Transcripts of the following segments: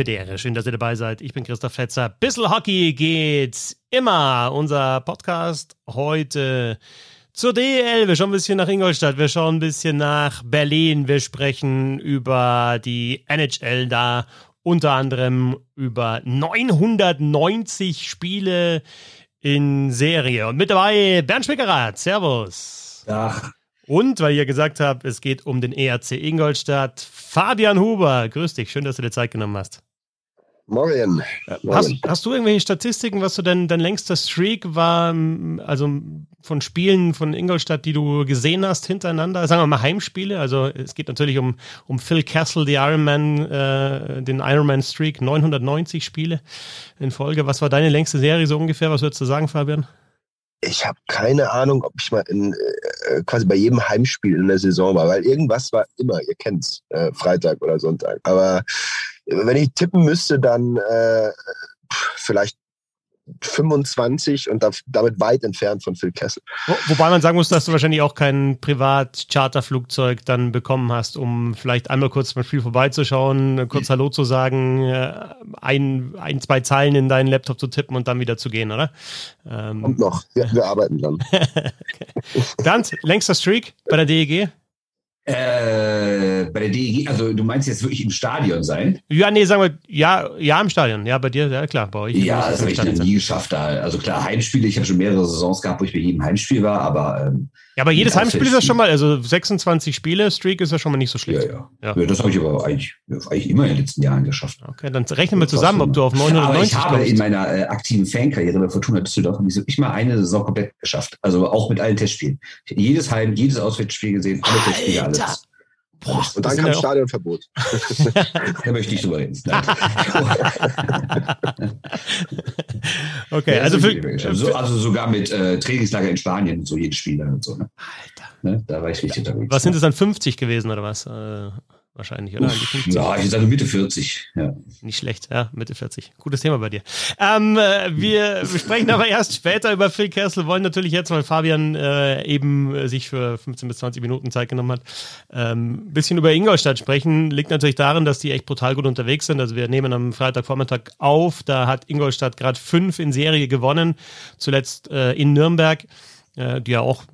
Bedere. Schön, dass ihr dabei seid. Ich bin Christoph Fetzer. Bissl Hockey geht immer. Unser Podcast heute zur DEL. Wir schauen ein bisschen nach Ingolstadt. Wir schauen ein bisschen nach Berlin. Wir sprechen über die NHL da. Unter anderem über 990 Spiele in Serie. Und mit dabei Bernd Schwickerath. Servus. Ach, und weil ihr gesagt habt, es geht um den ERC Ingolstadt, Fabian Huber, grüß dich, schön, dass du dir Zeit genommen hast. Morgen. Hast, hast, du irgendwelche Statistiken, was so dein, dein längster Streak war, also von Spielen von Ingolstadt, die du gesehen hast hintereinander? Sagen wir mal Heimspiele. Also es geht natürlich um, um Phil Castle, die Ironman, äh, den Ironman Streak, 990 Spiele in Folge. Was war deine längste Serie so ungefähr? Was würdest du sagen, Fabian? ich habe keine Ahnung, ob ich mal in, äh, quasi bei jedem Heimspiel in der Saison war, weil irgendwas war immer, ihr kennt's, äh, Freitag oder Sonntag. Aber wenn ich tippen müsste, dann äh, vielleicht 25 und damit weit entfernt von Phil Kessel. Wo, wobei man sagen muss, dass du wahrscheinlich auch kein Privat-Charterflugzeug dann bekommen hast, um vielleicht einmal kurz beim Spiel vorbeizuschauen, kurz Hallo zu sagen, äh, ein, ein, zwei Zeilen in deinen Laptop zu tippen und dann wieder zu gehen, oder? Ähm. Und noch, wir, wir arbeiten dann. okay. Bernd, längster Streak bei der DEG? Äh, bei der DEG, also du meinst jetzt wirklich im Stadion sein? Ja, nee, sagen wir, ja, ja, im Stadion. Ja, bei dir, ja klar, bei euch. Ja, das habe ich noch nie geschafft. Da. Also klar, Heimspiele, ich habe schon mehrere Saisons gehabt, wo ich bei jedem Heimspiel war, aber. Ähm, ja, aber jedes Heimspiel ist ja schon mal, also 26 Spiele, Streak ist ja schon mal nicht so schlecht. Ja, ja. ja. ja das habe ich aber eigentlich, eigentlich immer in den letzten Jahren geschafft. Okay, dann rechnen wir zusammen, ob du auf 990 Aber ich habe in meiner äh, aktiven Fankarriere bei Fortuna Düsseldorf ich mal eine Saison komplett geschafft. Also auch mit allen Testspielen. Jedes Heim, jedes Auswärtsspiel gesehen, alle Testspiele, alles. Boah, und dann kam Stadionverbot. da möchte ich drüber reden. okay, also, für, so, also sogar mit äh, Trainingslager in Spanien, so jedes Spiel und so. Ne? Alter. Ne? Da war ich richtig unterwegs. Was sind es dann 50 gewesen oder was? Äh, wahrscheinlich, oder? Uff, ja, ich sage Mitte 40. Ja. Nicht schlecht, ja, Mitte 40. Gutes Thema bei dir. Ähm, äh, wir sprechen aber erst später über Phil Kessel, wollen natürlich jetzt, weil Fabian äh, eben äh, sich für 15 bis 20 Minuten Zeit genommen hat, ein ähm, bisschen über Ingolstadt sprechen. Liegt natürlich darin, dass die echt brutal gut unterwegs sind. Also wir nehmen am Freitagvormittag auf, da hat Ingolstadt gerade fünf in Serie gewonnen, zuletzt äh, in Nürnberg, äh, die ja auch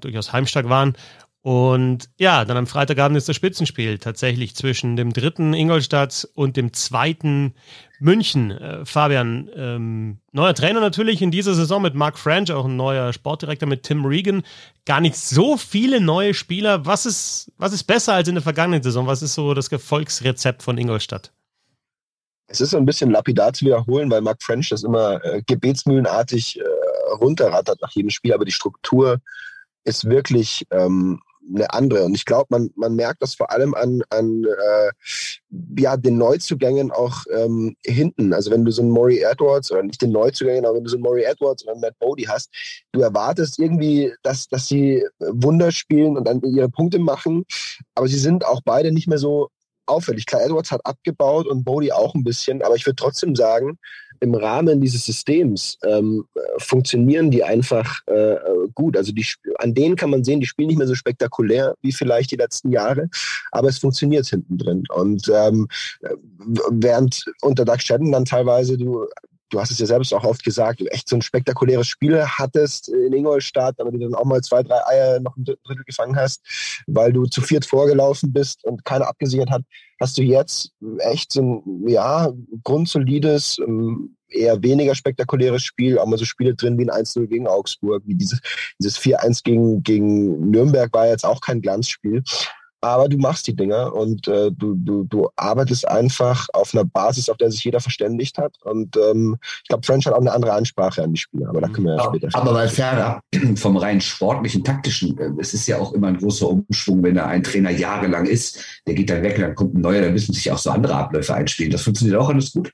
durchaus heimstark waren. Und ja, dann am Freitagabend ist das Spitzenspiel tatsächlich zwischen dem dritten Ingolstadt und dem zweiten München. Äh, Fabian, ähm, neuer Trainer natürlich in dieser Saison mit Mark French, auch ein neuer Sportdirektor mit Tim Regan. Gar nicht so viele neue Spieler. Was ist, was ist besser als in der vergangenen Saison? Was ist so das Erfolgsrezept von Ingolstadt? Es ist so ein bisschen lapidar zu wiederholen, weil Mark French das immer äh, gebetsmühlenartig äh, runterrattert nach jedem Spiel, aber die Struktur ist wirklich ähm, eine andere. Und ich glaube, man, man merkt das vor allem an, an äh, ja, den Neuzugängen auch ähm, hinten. Also wenn du so einen Maury Edwards, oder nicht den Neuzugängen, aber wenn du so einen Maury Edwards oder einen Matt Bodie hast, du erwartest irgendwie, dass, dass sie Wunder spielen und dann ihre Punkte machen, aber sie sind auch beide nicht mehr so auffällig. Klar, Edwards hat abgebaut und Bodie auch ein bisschen, aber ich würde trotzdem sagen, im Rahmen dieses Systems ähm, funktionieren die einfach äh, gut. Also die, an denen kann man sehen, die spielen nicht mehr so spektakulär wie vielleicht die letzten Jahre, aber es funktioniert hinten drin. Und ähm, während unter Doug Shedden dann teilweise du du hast es ja selbst auch oft gesagt, du echt so ein spektakuläres Spiel hattest in Ingolstadt, aber du dann auch mal zwei, drei Eier noch ein Drittel gefangen hast, weil du zu viert vorgelaufen bist und keiner abgesichert hat, hast du jetzt echt so ein, ja, grundsolides, ähm, eher weniger spektakuläres Spiel, auch mal so Spiele drin wie ein 1-0 gegen Augsburg, wie dieses, dieses 4-1 gegen, gegen Nürnberg war jetzt auch kein Glanzspiel aber du machst die Dinger und äh, du, du, du arbeitest einfach auf einer Basis, auf der sich jeder verständigt hat. Und ähm, ich glaube, French hat auch eine andere Ansprache an die Spieler, aber da können wir ja, später sprechen. Aber mal ferner vom rein sportlichen, taktischen, äh, es ist ja auch immer ein großer Umschwung, wenn da ein Trainer jahrelang ist, der geht dann weg, dann kommt ein neuer, da müssen sich auch so andere Abläufe einspielen. Das funktioniert auch alles gut?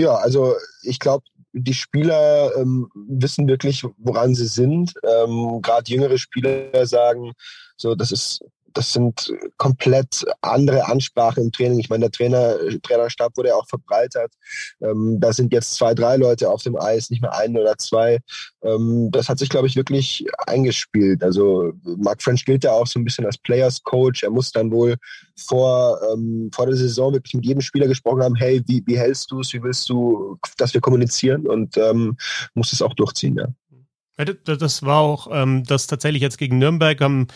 Ja, also ich glaube, die Spieler ähm, wissen wirklich, woran sie sind. Ähm, Gerade jüngere Spieler sagen, so, das ist das sind komplett andere Ansprachen im Training. Ich meine, der Trainer, Trainerstab wurde ja auch verbreitert. Ähm, da sind jetzt zwei, drei Leute auf dem Eis, nicht mehr ein oder zwei. Ähm, das hat sich, glaube ich, wirklich eingespielt. Also Mark French gilt ja auch so ein bisschen als Players Coach. Er muss dann wohl vor, ähm, vor der Saison wirklich mit jedem Spieler gesprochen haben, hey, wie, wie hältst du es, wie willst du, dass wir kommunizieren und ähm, muss es auch durchziehen, ja. Das war auch ähm, das tatsächlich jetzt gegen Nürnberg haben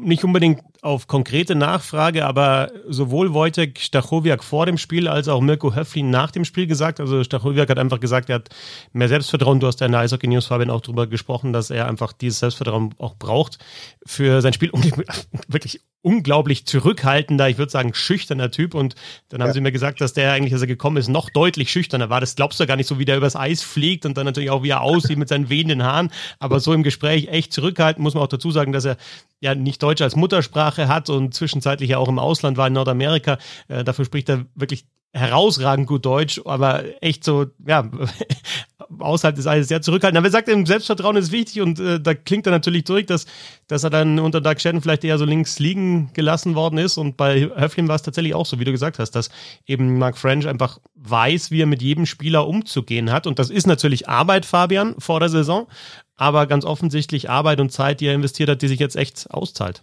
nicht unbedingt auf konkrete Nachfrage, aber sowohl Wojtek Stachowiak vor dem Spiel als auch Mirko Höflin nach dem Spiel gesagt. Also Stachowiak hat einfach gesagt, er hat mehr Selbstvertrauen. Du hast ja in der Eishockey News, Fabian, auch darüber gesprochen, dass er einfach dieses Selbstvertrauen auch braucht für sein Spiel. Wirklich unglaublich zurückhaltender, ich würde sagen schüchterner Typ. Und dann haben ja. sie mir gesagt, dass der eigentlich, als er gekommen ist, noch deutlich schüchterner war. Das glaubst du gar nicht so, wie der übers Eis fliegt und dann natürlich auch, wie er aussieht mit seinen wehenden Haaren. Aber so im Gespräch echt zurückhaltend, muss man auch dazu sagen, dass er ja nicht Deutsch als Muttersprache hat und zwischenzeitlich ja auch im Ausland war in Nordamerika. Äh, dafür spricht er wirklich herausragend gut Deutsch, aber echt so, ja, außerhalb des Eises sehr zurückhaltend. Aber er sagt, im Selbstvertrauen ist wichtig und äh, da klingt er natürlich durch, dass, dass er dann unter Doug Shannon vielleicht eher so links liegen gelassen worden ist. Und bei Höflin war es tatsächlich auch so, wie du gesagt hast, dass eben Mark French einfach weiß, wie er mit jedem Spieler umzugehen hat. Und das ist natürlich Arbeit, Fabian, vor der Saison, aber ganz offensichtlich Arbeit und Zeit, die er investiert hat, die sich jetzt echt auszahlt.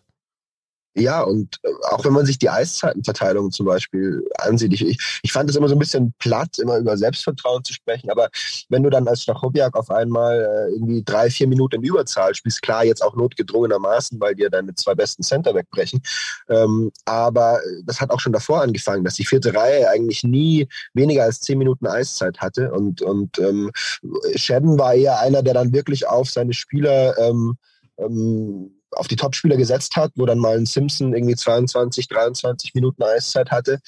Ja, und äh, auch wenn man sich die Eiszeitenverteilung zum Beispiel ansieht, ich, ich fand es immer so ein bisschen platt, immer über Selbstvertrauen zu sprechen, aber wenn du dann als Stachowiak auf einmal äh, irgendwie drei, vier Minuten in Überzahl spielst, klar, jetzt auch notgedrungenermaßen, weil dir deine zwei besten Center wegbrechen, ähm, aber das hat auch schon davor angefangen, dass die vierte Reihe eigentlich nie weniger als zehn Minuten Eiszeit hatte und, und ähm, Shedden war eher einer, der dann wirklich auf seine Spieler ähm, ähm, auf die Topspieler gesetzt hat, wo dann mal ein Simpson irgendwie 22, 23 Minuten Eiszeit hatte.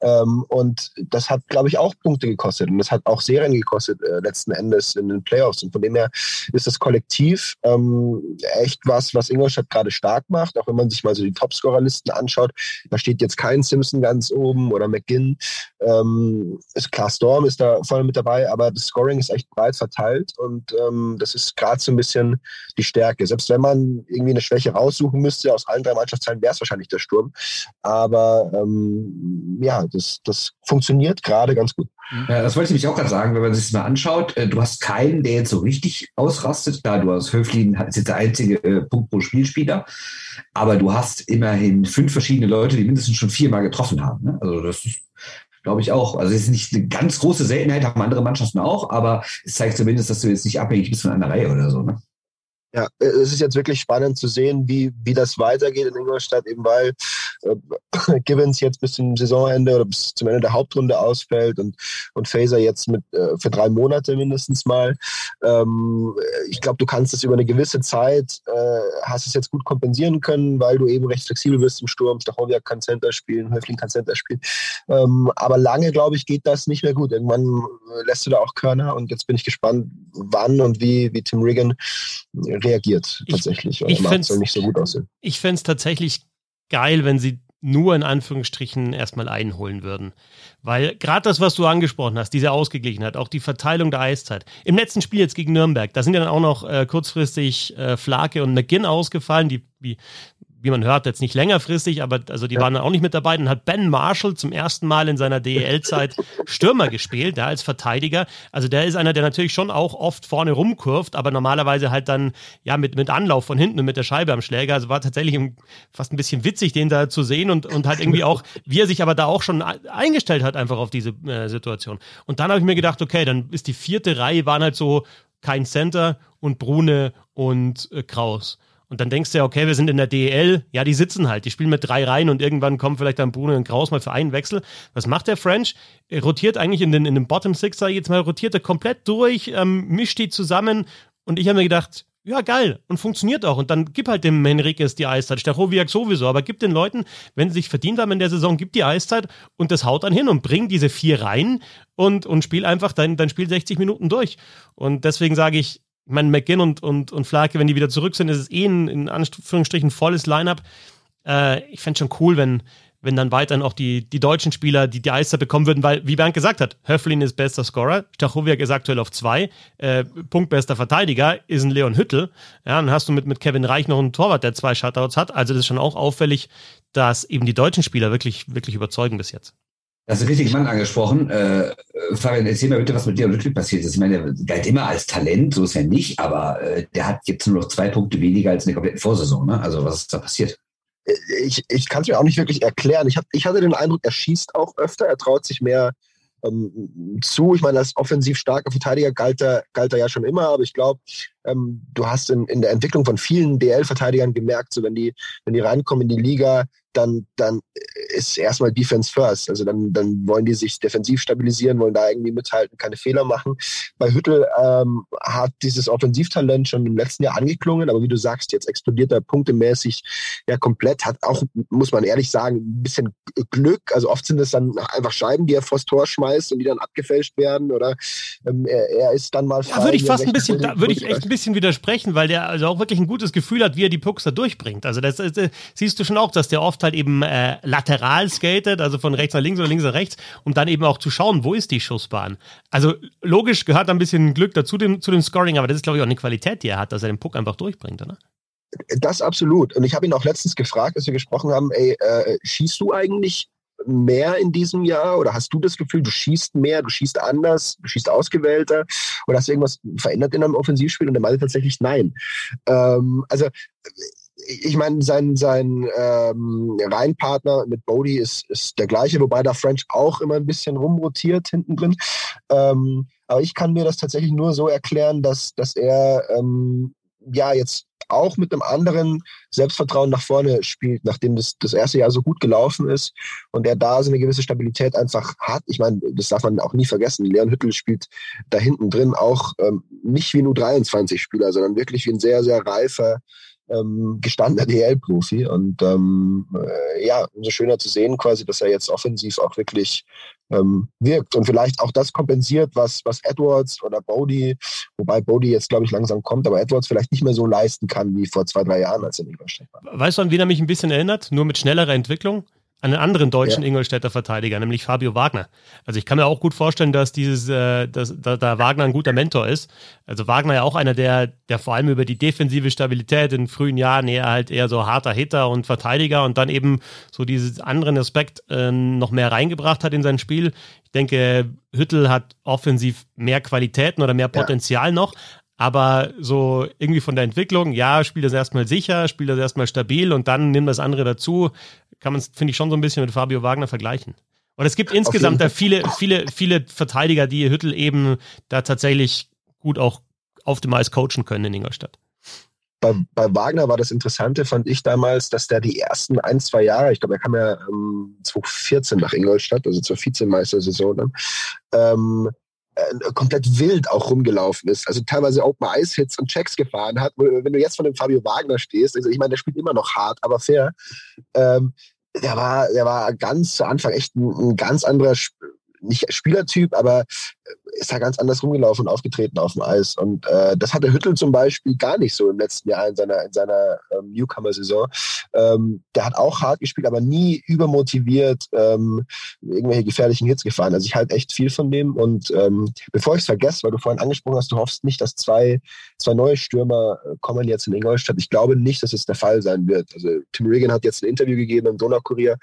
Ähm, und das hat, glaube ich, auch Punkte gekostet. Und das hat auch Serien gekostet, äh, letzten Endes in den Playoffs. Und von dem her ist das Kollektiv ähm, echt was, was Ingolstadt gerade stark macht. Auch wenn man sich mal so die Topscorer-Listen anschaut, da steht jetzt kein Simpson ganz oben oder McGinn. Ähm, ist klar, Storm ist da voll mit dabei, aber das Scoring ist echt breit verteilt. Und ähm, das ist gerade so ein bisschen die Stärke. Selbst wenn man irgendwie eine Schwäche raussuchen müsste, aus allen drei Mannschaftsteilen wäre es wahrscheinlich der Sturm. Aber ähm, ja, das, das funktioniert gerade ganz gut. Ja, das wollte ich mich auch gerade sagen, wenn man sich das mal anschaut. Äh, du hast keinen, der jetzt so richtig ausrastet. Klar, du hast Höflin, ist jetzt der einzige äh, Punkt pro Spielspieler. Aber du hast immerhin fünf verschiedene Leute, die mindestens schon viermal getroffen haben. Ne? Also das ist, glaube ich, auch. Also es ist nicht eine ganz große Seltenheit, haben andere Mannschaften auch, aber es zeigt zumindest, dass du jetzt nicht abhängig bist von einer Reihe oder so. Ne? Ja, äh, es ist jetzt wirklich spannend zu sehen, wie, wie das weitergeht in Ingolstadt, eben weil äh, Givens jetzt bis zum Saisonende oder bis zum Ende der Hauptrunde ausfällt und, und Faser jetzt mit äh, für drei Monate mindestens mal. Ähm, ich glaube, du kannst es über eine gewisse Zeit, äh, hast es jetzt gut kompensieren können, weil du eben recht flexibel bist im Sturm. Stachowiak kann Center spielen, Höfling kann Center spielen. Ähm, aber lange, glaube ich, geht das nicht mehr gut. Irgendwann äh, lässt du da auch Körner und jetzt bin ich gespannt, wann und wie, wie Tim Riggin reagiert tatsächlich. Ich, ich soll nicht so gut aussehen. Ich fände es tatsächlich geil, wenn sie nur in Anführungsstrichen erstmal einholen würden. Weil gerade das, was du angesprochen hast, diese Ausgeglichenheit, auch die Verteilung der Eiszeit. Im letzten Spiel jetzt gegen Nürnberg, da sind ja dann auch noch äh, kurzfristig äh, Flake und McGinn ausgefallen, die wie wie man hört, jetzt nicht längerfristig, aber also die ja. waren dann auch nicht mit dabei. Dann hat Ben Marshall zum ersten Mal in seiner DEL-Zeit Stürmer gespielt, da als Verteidiger. Also der ist einer, der natürlich schon auch oft vorne rumkurft, aber normalerweise halt dann ja mit, mit Anlauf von hinten und mit der Scheibe am Schläger. Also war tatsächlich fast ein bisschen witzig, den da zu sehen und, und halt irgendwie auch, wie er sich aber da auch schon eingestellt hat, einfach auf diese äh, Situation. Und dann habe ich mir gedacht, okay, dann ist die vierte Reihe, waren halt so kein Center und Brune und äh, Kraus. Und dann denkst du ja, okay, wir sind in der DEL, ja, die sitzen halt, die spielen mit drei Reihen und irgendwann kommen vielleicht dann Bruno und Kraus mal für einen Wechsel. Was macht der French? Er rotiert eigentlich in den, in den Bottom Six, sag ich jetzt mal, rotiert er komplett durch, ähm, mischt die zusammen und ich habe mir gedacht, ja, geil. Und funktioniert auch. Und dann gib halt dem Henriquez die Eiszeit. Stachowiak sowieso. Aber gib den Leuten, wenn sie sich verdient haben in der Saison, gib die Eiszeit und das haut dann hin und bring diese vier rein und, und spiel einfach dein, dein Spiel 60 Minuten durch. Und deswegen sage ich, ich meine, McGinn und, und, und Flake, wenn die wieder zurück sind, ist es eh ein in Anführungsstrichen volles Line-up. Äh, ich fände schon cool, wenn, wenn dann weiterhin auch die, die deutschen Spieler die, die Eiszeit bekommen würden, weil, wie Bernd gesagt hat, Höflin ist bester Scorer, Stachowiak ist aktuell auf zwei, äh, punktbester Verteidiger ist ein Leon Hüttel. Ja, dann hast du mit, mit Kevin Reich noch einen Torwart, der zwei Shutouts hat. Also das ist schon auch auffällig, dass eben die deutschen Spieler wirklich, wirklich überzeugen bis jetzt. Das ist ein richtiger Mann angesprochen. Äh, Fabian, erzähl mal bitte, was mit dir und Ludwig passiert ist. Ich meine, der galt immer als Talent, so ist er nicht, aber äh, der hat jetzt nur noch zwei Punkte weniger als in der kompletten Vorsaison. Ne? Also was ist da passiert? Ich, ich kann es mir auch nicht wirklich erklären. Ich, hab, ich hatte den Eindruck, er schießt auch öfter, er traut sich mehr ähm, zu. Ich meine, als offensiv starker Verteidiger galt er, galt er ja schon immer, aber ich glaube, ähm, du hast in, in der Entwicklung von vielen DL-Verteidigern gemerkt, so wenn die, wenn die reinkommen in die Liga, dann, dann ist erstmal Defense first. Also dann, dann wollen die sich defensiv stabilisieren, wollen da irgendwie mithalten, keine Fehler machen. Bei Hüttel ähm, hat dieses Offensivtalent schon im letzten Jahr angeklungen, aber wie du sagst, jetzt explodiert er punktemäßig ja komplett. Hat auch, muss man ehrlich sagen, ein bisschen Glück. Also oft sind es dann einfach Scheiben, die er vors Tor schmeißt und die dann abgefälscht werden oder ähm, er, er, ist dann mal frei. Ja, würde ich fast ein bisschen, da würde ich echt ein bisschen widersprechen, weil der also auch wirklich ein gutes Gefühl hat, wie er die Pucks da durchbringt. Also das, das, das siehst du schon auch, dass der oft halt eben äh, lateral skatet, also von rechts nach links oder links nach rechts, um dann eben auch zu schauen, wo ist die Schussbahn. Also logisch gehört ein bisschen Glück dazu dem, zu dem Scoring, aber das ist glaube ich auch eine Qualität, die er hat, dass er den Puck einfach durchbringt, oder? Das absolut. Und ich habe ihn auch letztens gefragt, als wir gesprochen haben, ey, äh, schießt du eigentlich mehr in diesem Jahr oder hast du das Gefühl, du schießt mehr, du schießt anders, du schießt ausgewählter oder hast du irgendwas verändert in einem Offensivspiel? Und er meinte tatsächlich nein. Ähm, also ich meine, sein, sein ähm, Reihenpartner mit Bodie ist, ist der gleiche, wobei da French auch immer ein bisschen rumrotiert hinten drin. Ähm, aber ich kann mir das tatsächlich nur so erklären, dass, dass er ähm, ja jetzt auch mit einem anderen Selbstvertrauen nach vorne spielt, nachdem das, das erste Jahr so gut gelaufen ist und er da so eine gewisse Stabilität einfach hat. Ich meine, das darf man auch nie vergessen. Leon Hüttel spielt da hinten drin auch ähm, nicht wie ein U23-Spieler, sondern wirklich wie ein sehr, sehr reifer, ähm, gestandener DL-Profi. Und ähm, äh, ja, umso schöner zu sehen quasi, dass er jetzt offensiv auch wirklich ähm, wirkt und vielleicht auch das kompensiert, was, was Edwards oder Bodie, wobei Bodie jetzt, glaube ich, langsam kommt, aber Edwards vielleicht nicht mehr so leisten kann wie vor zwei, drei Jahren, als er in Ingolstadt war. Weißt du, an wen er mich ein bisschen erinnert? Nur mit schnellerer Entwicklung? Einen anderen deutschen ja. Ingolstädter Verteidiger, nämlich Fabio Wagner. Also ich kann mir auch gut vorstellen, dass dieses, äh, dass, da, da Wagner ein guter Mentor ist. Also Wagner ja auch einer, der, der vor allem über die defensive Stabilität in frühen Jahren eher halt eher so harter Hitter und Verteidiger und dann eben so diesen anderen Aspekt äh, noch mehr reingebracht hat in sein Spiel. Ich denke, Hüttel hat offensiv mehr Qualitäten oder mehr Potenzial ja. noch, aber so irgendwie von der Entwicklung, ja, spielt das erstmal sicher, spielt das erstmal stabil und dann nimmt das andere dazu, kann man es, finde ich, schon so ein bisschen mit Fabio Wagner vergleichen. Und es gibt insgesamt da viele, viele, viele Verteidiger, die Hüttel eben da tatsächlich gut auch auf dem Eis coachen können in Ingolstadt. Bei, bei Wagner war das Interessante, fand ich damals, dass der die ersten ein, zwei Jahre, ich glaube, er kam ja ähm, 2014 nach Ingolstadt, also zur Vizemeistersaison dann, ähm, äh, komplett wild auch rumgelaufen ist. Also teilweise Open Ice Hits und Checks gefahren hat. Wenn du jetzt von dem Fabio Wagner stehst, also ich meine, der spielt immer noch hart, aber fair. Ähm, der war, der war ganz zu Anfang echt ein, ein ganz anderer nicht Spielertyp, aber ist da ganz anders rumgelaufen und aufgetreten auf dem Eis. Und äh, das hatte Hüttel zum Beispiel gar nicht so im letzten Jahr in seiner, in seiner ähm, Newcomer-Saison. Ähm, der hat auch hart gespielt, aber nie übermotiviert ähm, irgendwelche gefährlichen Hits gefahren. Also ich halte echt viel von dem. Und ähm, bevor ich es vergesse, weil du vorhin angesprochen hast, du hoffst nicht, dass zwei, zwei neue Stürmer äh, kommen jetzt in Ingolstadt. Ich glaube nicht, dass es der Fall sein wird. Also Tim Regan hat jetzt ein Interview gegeben im Donaukurier,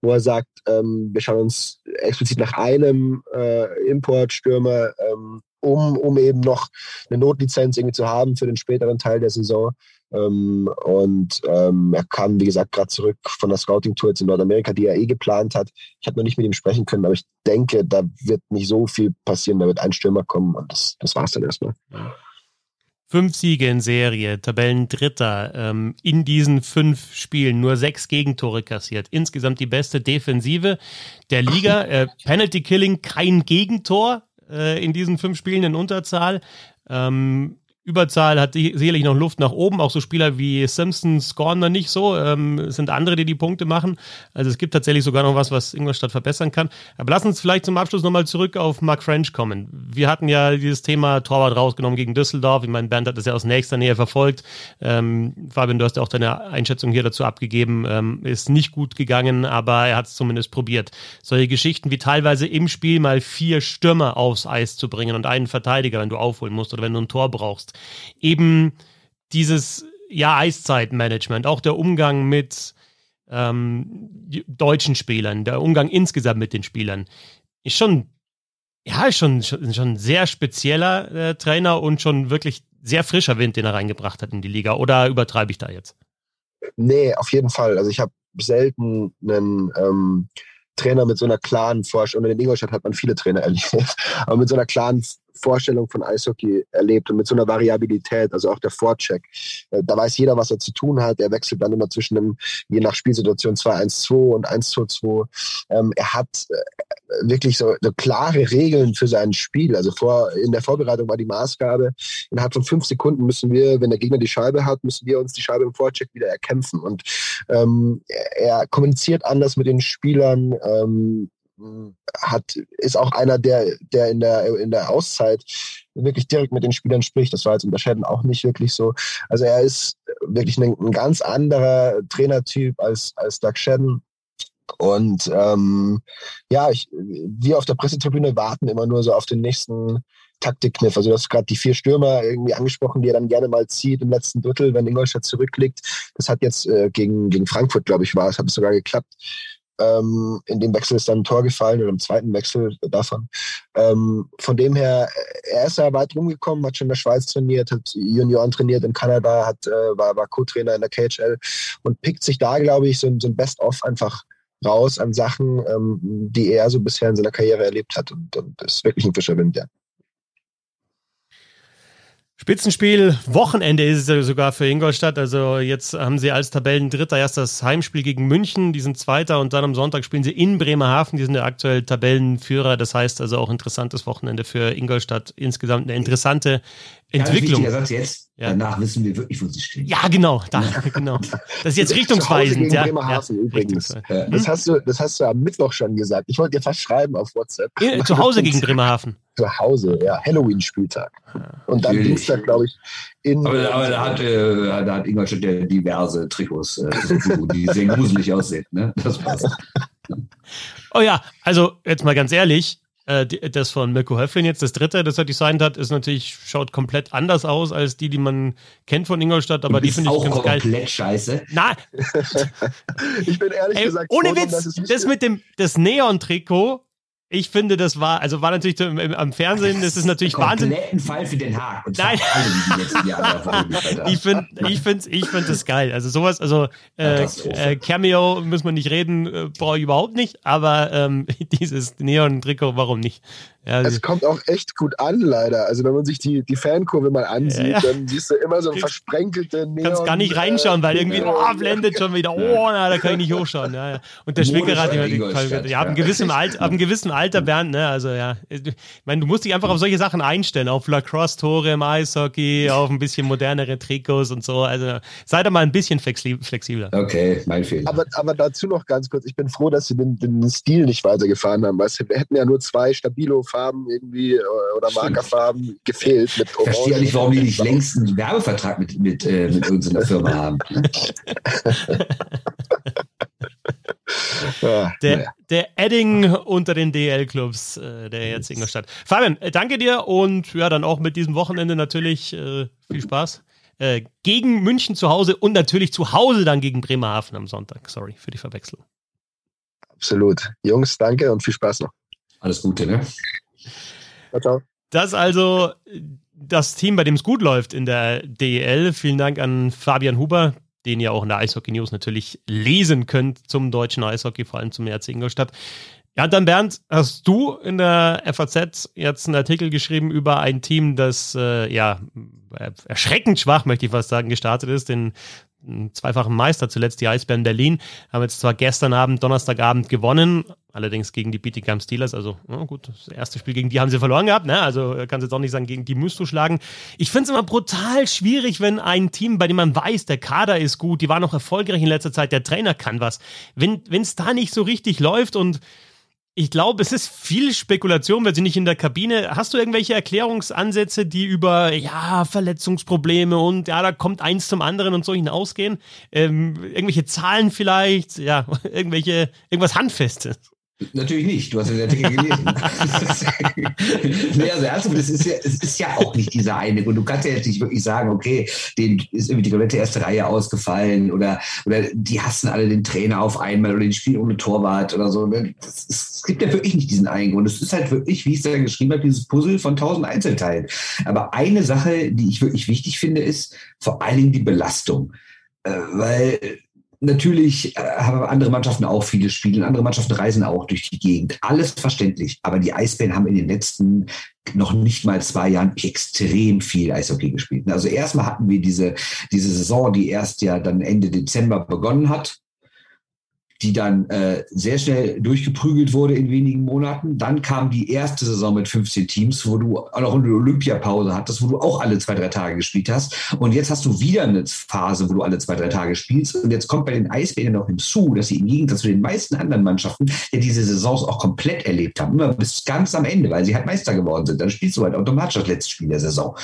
wo er sagt, ähm, wir schauen uns explizit nach einem äh, Importstürmer ähm, um, um eben noch eine Notlizenz irgendwie zu haben für den späteren Teil der Saison. Ähm, und ähm, er kam, wie gesagt, gerade zurück von der Scouting-Tour jetzt in Nordamerika, die er eh geplant hat. Ich habe noch nicht mit ihm sprechen können, aber ich denke, da wird nicht so viel passieren. Da wird ein Stürmer kommen und das, das war es dann erstmal. Fünf Siege in Serie, Tabellendritter, ähm, in diesen fünf Spielen nur sechs Gegentore kassiert. Insgesamt die beste Defensive der Liga. Äh, Penalty Killing, kein Gegentor in diesen fünf Spielen in Unterzahl. Ähm, Überzahl hat sicherlich noch Luft nach oben. Auch so Spieler wie Simpson scoren da nicht so. Ähm, sind andere, die die Punkte machen. Also es gibt tatsächlich sogar noch was, was Ingolstadt verbessern kann. Aber lass uns vielleicht zum Abschluss nochmal zurück auf Mark French kommen. Wir hatten ja dieses Thema Torwart rausgenommen gegen Düsseldorf. Ich meine, Bernd hat das ja aus nächster Nähe verfolgt. Ähm, Fabian, du hast ja auch deine Einschätzung hier dazu abgegeben. Ähm, ist nicht gut gegangen, aber er hat es zumindest probiert. Solche Geschichten wie teilweise im Spiel mal vier Stürmer aufs Eis zu bringen und einen Verteidiger, wenn du aufholen musst oder wenn du ein Tor brauchst eben dieses ja, Eiszeitmanagement, auch der Umgang mit ähm, deutschen Spielern, der Umgang insgesamt mit den Spielern, ist schon, ja, schon, schon, schon ein sehr spezieller äh, Trainer und schon wirklich sehr frischer Wind, den er reingebracht hat in die Liga. Oder übertreibe ich da jetzt? Nee, auf jeden Fall. Also ich habe selten einen ähm, Trainer mit so einer klaren Vorstellung, und in Ingolstadt hat man viele Trainer erlebt, aber mit so einer klaren Vorstellung von Eishockey erlebt und mit so einer Variabilität, also auch der Vorcheck. Äh, da weiß jeder, was er zu tun hat. Er wechselt dann immer zwischen dem, je nach Spielsituation 2-1-2 und 1-2-2. Ähm, er hat äh, wirklich so, so, klare Regeln für sein Spiel. Also vor, in der Vorbereitung war die Maßgabe, innerhalb von fünf Sekunden müssen wir, wenn der Gegner die Scheibe hat, müssen wir uns die Scheibe im Vorcheck wieder erkämpfen. Und ähm, er kommuniziert anders mit den Spielern. Ähm, hat, ist auch einer, der, der in der, in der Auszeit wirklich direkt mit den Spielern spricht. Das war jetzt unter Schäden auch nicht wirklich so. Also er ist wirklich ein, ein ganz anderer Trainertyp als, als Doug Shedden. Und ähm, ja, ich, wir auf der Pressetribüne warten immer nur so auf den nächsten Taktikkniff. Also du hast gerade die vier Stürmer irgendwie angesprochen, die er dann gerne mal zieht im letzten Drittel, wenn Ingolstadt zurückliegt. Das hat jetzt äh, gegen, gegen Frankfurt, glaube ich, war. Es hat sogar geklappt. Ähm, in dem Wechsel ist dann ein Tor gefallen oder im zweiten Wechsel davon. Ähm, von dem her, er ist ja weit rumgekommen, hat schon in der Schweiz trainiert, hat Junioren trainiert in Kanada, hat, äh, war, war Co-Trainer in der KHL und pickt sich da, glaube ich, so, so ein Best-of einfach raus an Sachen, ähm, die er so bisher in seiner Karriere erlebt hat. Und, und ist wirklich ein frischer Wind, ja. Spitzenspiel, Wochenende ist es sogar für Ingolstadt. Also jetzt haben sie als Tabellendritter erst das Heimspiel gegen München, die sind Zweiter und dann am Sonntag spielen sie in Bremerhaven, die sind ja aktuell Tabellenführer. Das heißt also auch interessantes Wochenende für Ingolstadt. Insgesamt eine interessante Entwicklung. Ja, Satz jetzt. Ja. Danach wissen wir wirklich, wo sie stehen. Ja, genau, da, genau. Das ist jetzt richtungsweisend. Ja. Bremerhaven ja, übrigens. Ja. Das, hast du, das hast du am Mittwoch schon gesagt. Ich wollte dir fast schreiben auf WhatsApp. Zu Hause gegen Bremerhaven. Zu Hause, ja. Halloween-Spieltag. Und dann Dienstag, glaube ich, in. Aber, aber da, hat, äh, da hat Ingolstadt ja diverse Trikots, äh, die sehr gruselig aussehen. Ne? Das passt. Oh ja, also jetzt mal ganz ehrlich, äh, das von Mirko Höflin jetzt, das dritte, das er designt hat, ist natürlich, schaut komplett anders aus als die, die man kennt von Ingolstadt, aber die finde ich ganz geil. komplett scheiße. Nein. ich bin ehrlich Ey, gesagt, ohne Witz, das, das mit dem, das Neon-Trikot ich finde, das war, also war natürlich im, im, am Fernsehen, das ist natürlich Wahnsinn. Kompletten Fall für den Haag. Und Nein. ich finde, ich finde, ich finde das geil. Also sowas, also äh, äh, Cameo muss man nicht reden, äh, brauche ich überhaupt nicht. Aber ähm, dieses Neon-Trikot, warum nicht? Ja, es kommt auch echt gut an, leider. Also wenn man sich die, die Fankurve mal ansieht, ja, dann siehst du immer so ein versprenkelte Neon. Kannst gar nicht reinschauen, weil irgendwie, oh, blendet schon wieder. Oh, na, da kann ich nicht hochschauen. Ja, ja. Und der Schwingerrad, ja, ab einem gewissen Alter, ab einem gewissen Alter, Bernd, ne, also ja. Ich meine, du musst dich einfach auf solche Sachen einstellen, auf Lacrosse-Tore im Eishockey, auf ein bisschen modernere Trikots und so. Also sei da mal ein bisschen flexibler. Okay, mein Fehler. Aber, aber dazu noch ganz kurz, ich bin froh, dass sie den, den Stil nicht weitergefahren haben, weil wir hätten ja nur zwei Stabilo Farben irgendwie äh, oder Markerfarben gefehlt. Mit ich verstehe nicht, warum die nicht längst einen Werbevertrag mit, mit, äh, mit irgendeiner Firma haben. der, der Edding unter den DL-Clubs, äh, der jetzt Ingolstadt. Fabian, äh, danke dir und ja, dann auch mit diesem Wochenende natürlich äh, viel Spaß. Äh, gegen München zu Hause und natürlich zu Hause dann gegen Bremerhaven am Sonntag. Sorry für die Verwechslung. Absolut. Jungs, danke und viel Spaß noch. Alles Gute, ne? Ciao, ciao. Das also das Team, bei dem es gut läuft in der DEL. Vielen Dank an Fabian Huber, den ihr auch in der Eishockey News natürlich lesen könnt zum deutschen Eishockey, vor allem zum RC Ingolstadt. Ja, dann Bernd, hast du in der FAZ jetzt einen Artikel geschrieben über ein Team, das äh, ja erschreckend schwach, möchte ich fast sagen, gestartet ist. Den zweifachen Meister, zuletzt die Eisbären Berlin, haben jetzt zwar gestern Abend, Donnerstagabend gewonnen, allerdings gegen die Bietigheim Steelers, also ja, gut, das erste Spiel gegen die haben sie verloren gehabt, ne? also kannst jetzt auch nicht sagen, gegen die musst du schlagen. Ich finde es immer brutal schwierig, wenn ein Team, bei dem man weiß, der Kader ist gut, die waren noch erfolgreich in letzter Zeit, der Trainer kann was, wenn es da nicht so richtig läuft und ich glaube, es ist viel Spekulation, weil sie nicht in der Kabine. Hast du irgendwelche Erklärungsansätze, die über ja Verletzungsprobleme und ja, da kommt eins zum anderen und so hinausgehen? Ähm, irgendwelche Zahlen vielleicht, ja, irgendwelche irgendwas handfestes. Natürlich nicht, du hast ja der Artikel gelesen. nee, also ernsthaft, es ist, ja, es ist ja auch nicht dieser eine. Und du kannst ja jetzt nicht wirklich sagen, okay, den ist irgendwie die komplette erste Reihe ausgefallen oder, oder die hassen alle den Trainer auf einmal oder den spielen ohne Torwart oder so. Ist, es gibt ja wirklich nicht diesen einen Grund. Es ist halt wirklich, wie ich es da geschrieben habe, dieses Puzzle von tausend Einzelteilen. Aber eine Sache, die ich wirklich wichtig finde, ist vor allen Dingen die Belastung. Äh, weil Natürlich äh, haben andere Mannschaften auch viele Spiele, andere Mannschaften reisen auch durch die Gegend. Alles verständlich. Aber die Eisbären haben in den letzten noch nicht mal zwei Jahren extrem viel Eishockey gespielt. Also erstmal hatten wir diese, diese Saison, die erst ja dann Ende Dezember begonnen hat die dann äh, sehr schnell durchgeprügelt wurde in wenigen Monaten. Dann kam die erste Saison mit 15 Teams, wo du auch noch eine Olympiapause hattest, wo du auch alle zwei, drei Tage gespielt hast. Und jetzt hast du wieder eine Phase, wo du alle zwei, drei Tage spielst. Und jetzt kommt bei den Eisbären noch hinzu, dass sie im Gegensatz zu den meisten anderen Mannschaften ja diese Saisons auch komplett erlebt haben. Immer bis ganz am Ende, weil sie halt Meister geworden sind. Dann spielst du halt automatisch das letzte Spiel der Saison.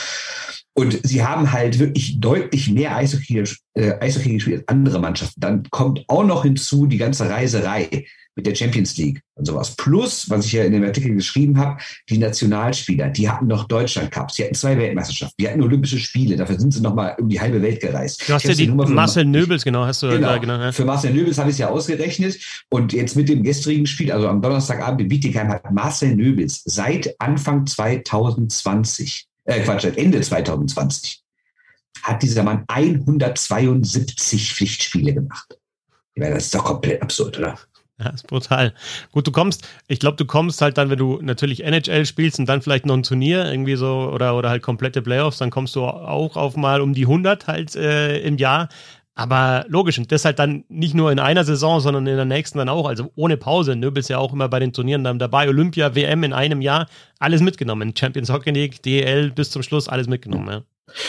Und sie haben halt wirklich deutlich mehr Eishockey, äh, Eishockey gespielt als andere Mannschaften. Dann kommt auch noch hinzu die ganze Reiserei mit der Champions League und sowas. Plus, was ich ja in dem Artikel geschrieben habe, die Nationalspieler, die hatten noch Deutschland Cups, die hatten zwei Weltmeisterschaften, die hatten Olympische Spiele, dafür sind sie noch mal um die halbe Welt gereist. Du hast ja die Marcel Nöbels, genau, hast du genau, da, genau ja. Für Marcel Nöbels habe ich es ja ausgerechnet und jetzt mit dem gestrigen Spiel, also am Donnerstagabend in Bietigheim, hat Marcel Nöbels seit Anfang 2020 äh Quatsch, Ende 2020 hat dieser Mann 172 Pflichtspiele gemacht. Ich meine, das ist doch komplett absurd, oder? Ja, ist brutal. Gut, du kommst, ich glaube, du kommst halt dann, wenn du natürlich NHL spielst und dann vielleicht noch ein Turnier, irgendwie so, oder, oder halt komplette Playoffs, dann kommst du auch auf mal um die 100 halt äh, im Jahr. Aber logisch, und das halt dann nicht nur in einer Saison, sondern in der nächsten dann auch. Also ohne Pause. Nöbel ist ja auch immer bei den Turnieren dann dabei. Olympia, WM in einem Jahr, alles mitgenommen. Champions Hockey League, DEL bis zum Schluss, alles mitgenommen. Ja.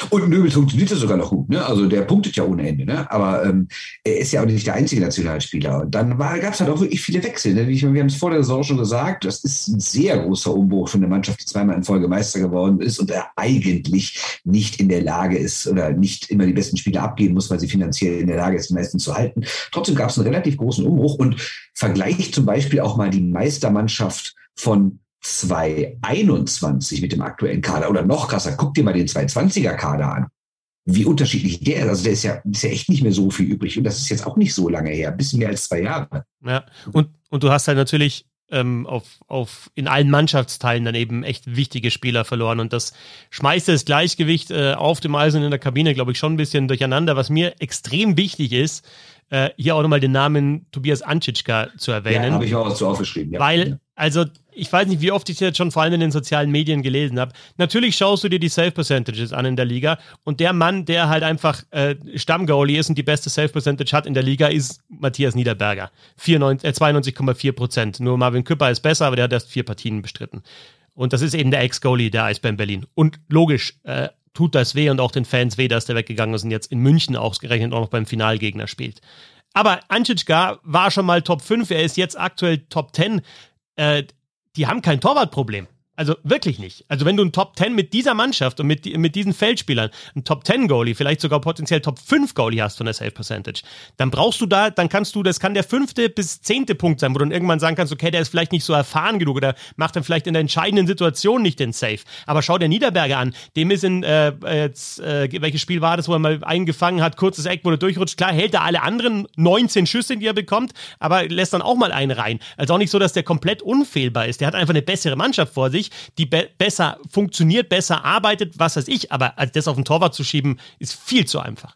Und Nöbel funktioniert ja sogar noch gut, ne? Also der punktet ja ohne Ende, ne? Aber ähm, er ist ja auch nicht der einzige Nationalspieler. Und dann gab es halt auch wirklich viele Wechsel. Ne? wir haben es vor der Saison schon gesagt, das ist ein sehr großer Umbruch von der Mannschaft, die zweimal in Folge Meister geworden ist und er eigentlich nicht in der Lage ist oder nicht immer die besten Spiele abgeben muss, weil sie finanziell in der Lage ist, die meisten zu halten. Trotzdem gab es einen relativ großen Umbruch und vergleicht zum Beispiel auch mal die Meistermannschaft von 221 mit dem aktuellen Kader oder noch krasser, guck dir mal den 220er Kader an. Wie unterschiedlich der ist. Also der ist ja, ist ja echt nicht mehr so viel übrig. Und das ist jetzt auch nicht so lange her, ein bisschen mehr als zwei Jahre. Ja, und, und du hast halt natürlich ähm, auf, auf in allen Mannschaftsteilen dann eben echt wichtige Spieler verloren. Und das schmeißt das Gleichgewicht äh, auf dem Eisen in der Kabine, glaube ich, schon ein bisschen durcheinander. Was mir extrem wichtig ist, äh, hier auch nochmal den Namen Tobias Antschitschka zu erwähnen. Ja, habe ich auch dazu aufgeschrieben. Ja. Weil also ich weiß nicht, wie oft ich jetzt schon vor allem in den sozialen Medien gelesen habe. Natürlich schaust du dir die Save Percentages an in der Liga und der Mann, der halt einfach äh, Stammgoalie ist und die beste Save Percentage hat in der Liga, ist Matthias Niederberger. äh, 92,4 Prozent. Nur Marvin Küpper ist besser, aber der hat erst vier Partien bestritten. Und das ist eben der Ex-Goalie der Eisbären Berlin. Und logisch, äh, tut das weh und auch den Fans weh, dass der weggegangen ist und jetzt in München ausgerechnet auch noch beim Finalgegner spielt. Aber Anschitschka war schon mal Top 5, er ist jetzt aktuell Top 10 äh, die haben kein Torwartproblem. Also wirklich nicht. Also wenn du ein Top 10 mit dieser Mannschaft und mit, mit diesen Feldspielern, ein Top 10 Goalie, vielleicht sogar potenziell Top 5 Goalie hast von der Save Percentage, dann brauchst du da, dann kannst du, das kann der fünfte bis zehnte Punkt sein, wo du dann irgendwann sagen kannst, okay, der ist vielleicht nicht so erfahren genug oder macht dann vielleicht in der entscheidenden Situation nicht den Save. Aber schau der Niederberger an, dem ist in, äh, jetzt, äh, welches Spiel war das, wo er mal eingefangen hat, kurzes Eck, wo er durchrutscht. Klar, hält er alle anderen 19 Schüsse, die er bekommt, aber lässt dann auch mal einen rein. Also auch nicht so, dass der komplett unfehlbar ist. Der hat einfach eine bessere Mannschaft vor sich sich, die be besser funktioniert, besser arbeitet, was weiß ich. Aber das auf den Torwart zu schieben, ist viel zu einfach.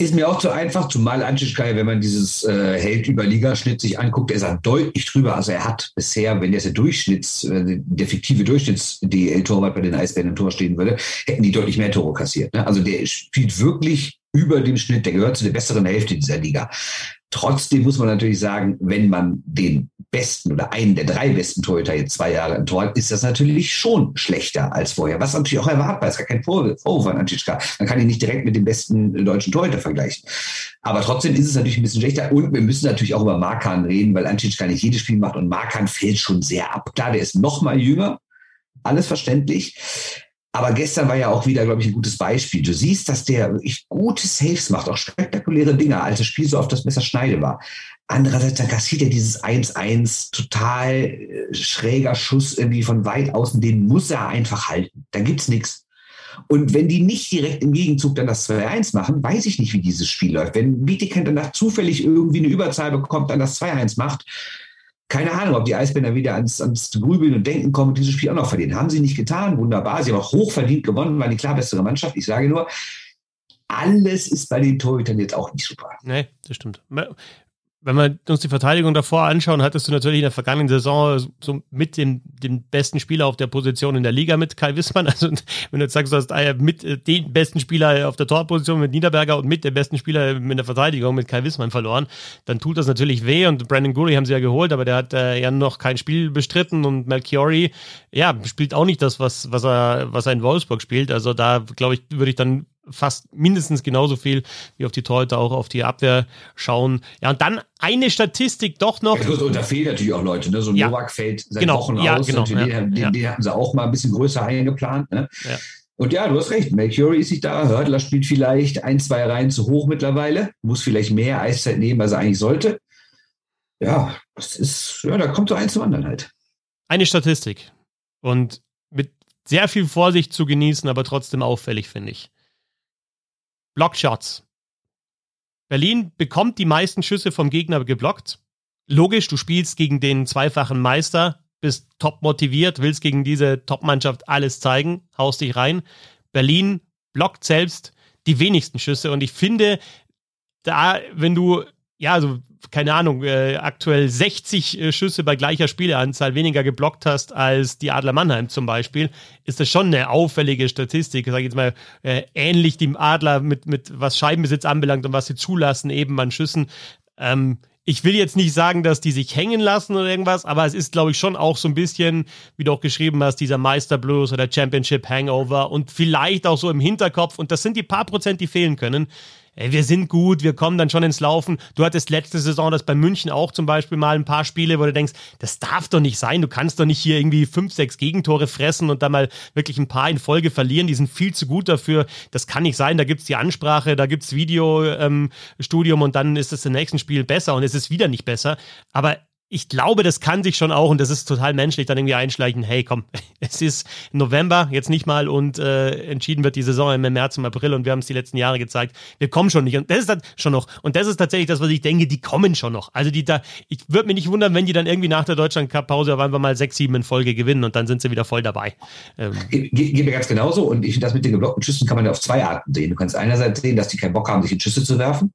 Ist mir auch zu einfach, zumal Anschischkai, wenn man dieses äh, Held über Ligaschnitt sich anguckt, ist er deutlich drüber. Also er hat bisher, wenn jetzt der Durchschnitts, äh, der fiktive Durchschnitts-DL-Torwart bei den Eisbären im Tor stehen würde, hätten die deutlich mehr Tore kassiert. Ne? Also der spielt wirklich über dem Schnitt, der gehört zu der besseren Hälfte dieser Liga. Trotzdem muss man natürlich sagen, wenn man den besten oder einen der drei besten Torhüter jetzt zwei Jahre im Tor hat, ist das natürlich schon schlechter als vorher. Was natürlich auch erwartbar ist, gar kein Vorwurf an Antitschka. Man kann ihn nicht direkt mit dem besten deutschen Torhüter vergleichen. Aber trotzdem ist es natürlich ein bisschen schlechter. Und wir müssen natürlich auch über Markan reden, weil Antitschka nicht jedes Spiel macht und Markan fällt schon sehr ab. Klar, der ist noch mal jünger. Alles verständlich. Aber gestern war ja auch wieder, glaube ich, ein gutes Beispiel. Du siehst, dass der wirklich gute Saves macht, auch spektakuläre Dinge, als das Spiel so auf das Messer schneide war. Andererseits, dann kassiert er dieses 1-1, total äh, schräger Schuss irgendwie von weit außen, den muss er einfach halten. Da gibt's nichts. Und wenn die nicht direkt im Gegenzug dann das 2-1 machen, weiß ich nicht, wie dieses Spiel läuft. Wenn Bietigheim danach zufällig irgendwie eine Überzahl bekommt, dann das 2-1 macht, keine Ahnung, ob die Eisbänder wieder ans, ans Grübeln und Denken kommen und dieses Spiel auch noch verlieren. Haben sie nicht getan, wunderbar. Sie haben auch hochverdient gewonnen, waren die klar bessere Mannschaft. Ich sage nur, alles ist bei den Torhütern jetzt auch nicht super. Nee, das stimmt wenn wir uns die Verteidigung davor anschauen, hattest du natürlich in der vergangenen Saison so mit dem, dem besten Spieler auf der Position in der Liga mit Kai Wissmann. Also wenn du jetzt sagst, du hast äh, mit äh, den besten Spieler auf der Torposition mit Niederberger und mit dem besten Spieler in der Verteidigung mit Kai Wissmann verloren, dann tut das natürlich weh. Und Brandon Gurley haben sie ja geholt, aber der hat äh, ja noch kein Spiel bestritten und Melchiori, ja, spielt auch nicht das, was, was er, was er in Wolfsburg spielt. Also da, glaube ich, würde ich dann fast mindestens genauso viel wie auf die Torhüter auch auf die Abwehr schauen. Ja, und dann eine Statistik doch noch. Ja, und da fehlen natürlich auch Leute, ne? So ein ja. Novak fällt seit genau. Wochen ja, aus. Genau. Den, den, den, den, hatten sie auch mal ein bisschen größer eingeplant. Ne? Und ja, du hast recht. Mercury ist sich da. Hördler spielt vielleicht ein, zwei Reihen zu hoch mittlerweile. Muss vielleicht mehr Eiszeit nehmen, als er eigentlich sollte. Ja, das ist, ja, da kommt so eins zum anderen halt. Eine Statistik. Und mit sehr viel Vorsicht zu genießen, aber trotzdem auffällig, finde ich. Blockshots. Berlin bekommt die meisten Schüsse vom Gegner geblockt. Logisch, du spielst gegen den zweifachen Meister, bist top motiviert, willst gegen diese Top-Mannschaft alles zeigen, haust dich rein. Berlin blockt selbst die wenigsten Schüsse und ich finde, da, wenn du, ja, also keine Ahnung, äh, aktuell 60 äh, Schüsse bei gleicher Spieleranzahl weniger geblockt hast als die Adler Mannheim zum Beispiel, ist das schon eine auffällige Statistik. Sag ich jetzt mal, äh, ähnlich dem Adler mit, mit was Scheibenbesitz anbelangt und was sie zulassen, eben an Schüssen. Ähm, ich will jetzt nicht sagen, dass die sich hängen lassen oder irgendwas, aber es ist, glaube ich, schon auch so ein bisschen, wie du auch geschrieben hast, dieser Meisterblues oder Championship Hangover und vielleicht auch so im Hinterkopf. Und das sind die paar Prozent, die fehlen können ey, wir sind gut, wir kommen dann schon ins Laufen. Du hattest letzte Saison das bei München auch zum Beispiel mal ein paar Spiele, wo du denkst, das darf doch nicht sein. Du kannst doch nicht hier irgendwie fünf, sechs Gegentore fressen und dann mal wirklich ein paar in Folge verlieren. Die sind viel zu gut dafür. Das kann nicht sein. Da gibt's die Ansprache, da gibt's Videostudium ähm, und dann ist es im nächsten Spiel besser und es ist wieder nicht besser. Aber ich glaube, das kann sich schon auch, und das ist total menschlich, dann irgendwie einschleichen, hey, komm, es ist November, jetzt nicht mal, und äh, entschieden wird die Saison im März, im April, und wir haben es die letzten Jahre gezeigt, wir kommen schon nicht. Und das ist dann schon noch. Und das ist tatsächlich das, was ich denke, die kommen schon noch. Also die da, ich würde mich nicht wundern, wenn die dann irgendwie nach der Deutschland-Cup-Pause auf einmal mal sechs, sieben in Folge gewinnen und dann sind sie wieder voll dabei. Ähm. Geht mir ganz genauso. Und ich finde, das mit den geblockten Schüssen kann man ja auf zwei Arten sehen. Du kannst einerseits sehen, dass die keinen Bock haben, sich in Schüsse zu werfen.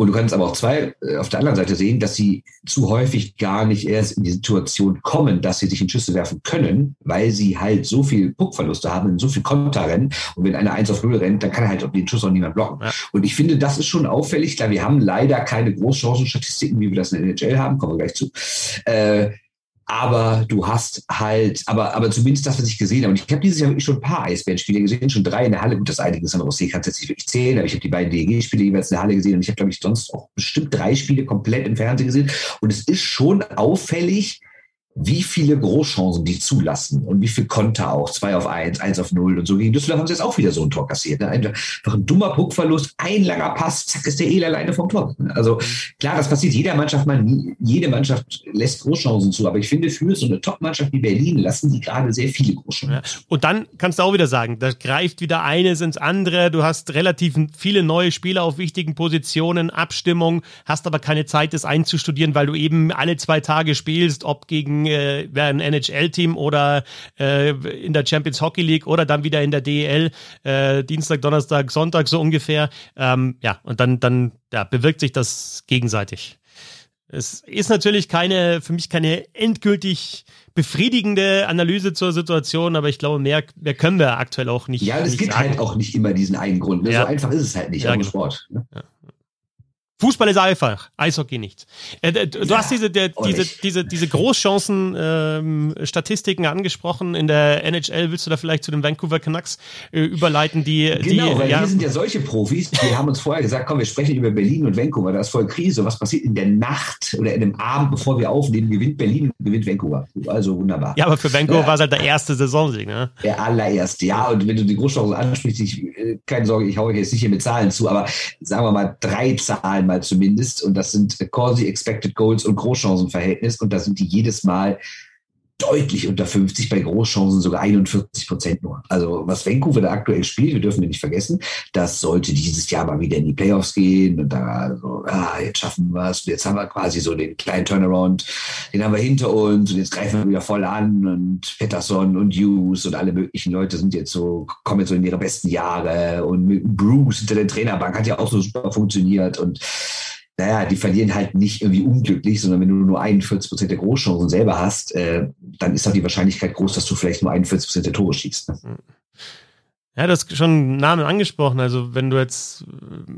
Und du kannst aber auch zwei äh, auf der anderen Seite sehen, dass sie zu häufig gar nicht erst in die Situation kommen, dass sie sich in Schüsse werfen können, weil sie halt so viel Puckverluste haben, so viel Konter rennen. Und wenn einer eins auf null rennt, dann kann er halt den Schuss auch niemand blocken. Ja. Und ich finde, das ist schon auffällig. Klar, wir haben leider keine Großchancenstatistiken, wie wir das in der NHL haben, kommen wir gleich zu. Äh, aber du hast halt, aber, aber zumindest das, was ich gesehen habe. Und ich habe dieses Jahr wirklich schon ein paar Eisbärenspiele gesehen, schon drei in der Halle. Gut, das eine San Jose kann es jetzt nicht wirklich zählen, aber ich habe die beiden DEG-Spiele jeweils in der Halle gesehen und ich habe, glaube ich, sonst auch bestimmt drei Spiele komplett im Fernsehen gesehen. Und es ist schon auffällig, wie viele Großchancen die zulassen und wie viel Konter auch. Zwei auf eins, eins auf null und so. Gegen Düsseldorf haben sie jetzt auch wieder so ein Tor kassiert. Ne? Einfach ein dummer Puckverlust, ein langer Pass, zack, ist der El alleine vom Tor. Also klar, das passiert jeder Mannschaft mal. Jede Mannschaft lässt Großchancen zu. Aber ich finde, für so eine Top-Mannschaft wie Berlin lassen die gerade sehr viele Großchancen. Ja. Und dann kannst du auch wieder sagen, da greift wieder eines ins andere. Du hast relativ viele neue Spieler auf wichtigen Positionen, Abstimmung, hast aber keine Zeit, das einzustudieren, weil du eben alle zwei Tage spielst, ob gegen äh, ein NHL-Team oder äh, in der Champions Hockey League oder dann wieder in der DEL, äh, Dienstag, Donnerstag, Sonntag so ungefähr. Ähm, ja, und dann, dann ja, bewirkt sich das gegenseitig. Es ist natürlich keine, für mich keine endgültig befriedigende Analyse zur Situation, aber ich glaube, mehr, mehr können wir aktuell auch nicht. Ja, es gibt sagen. halt auch nicht immer diesen einen Grund. Ne? Ja. So einfach ist es halt nicht, ja, genau. Sport. Ne? Ja. Fußball ist einfach, Eishockey nicht. Äh, du ja, hast diese, der, diese, diese, diese Großchancen-Statistiken ähm, angesprochen. In der NHL willst du da vielleicht zu den Vancouver Canucks äh, überleiten, die. Genau, die, weil ja, wir sind ja solche Profis. Wir haben uns vorher gesagt, komm, wir sprechen über Berlin und Vancouver. Da ist voll Krise. Was passiert in der Nacht oder in dem Abend, bevor wir aufnehmen? Gewinnt Berlin und gewinnt Vancouver. Also wunderbar. Ja, aber für Vancouver ja. war es halt der erste Saisonsieg, ne? Der allererste, ja. Und wenn du die Großchancen ansprichst, ich, äh, keine Sorge, ich haue jetzt nicht hier mit Zahlen zu, aber sagen wir mal drei Zahlen mal zumindest. Und das sind Corsi Expected Goals und Großchancenverhältnis. Und da sind die jedes Mal deutlich unter 50, bei Großchancen sogar 41 Prozent nur. Also was Vancouver da aktuell spielt, wir dürfen nicht vergessen, das sollte dieses Jahr mal wieder in die Playoffs gehen und da so, ah, jetzt schaffen wir es, jetzt haben wir quasi so den kleinen Turnaround, den haben wir hinter uns und jetzt greifen wir wieder voll an und Peterson und Hughes und alle möglichen Leute sind jetzt so, kommen jetzt so in ihre besten Jahre und Bruce hinter der Trainerbank hat ja auch so super funktioniert und naja, die verlieren halt nicht irgendwie unglücklich, sondern wenn du nur 41 Prozent der Großchancen selber hast, äh, dann ist auch die Wahrscheinlichkeit groß, dass du vielleicht nur 41 Prozent der Tore schießt. Ne? Ja, du hast schon Namen angesprochen. Also wenn du jetzt,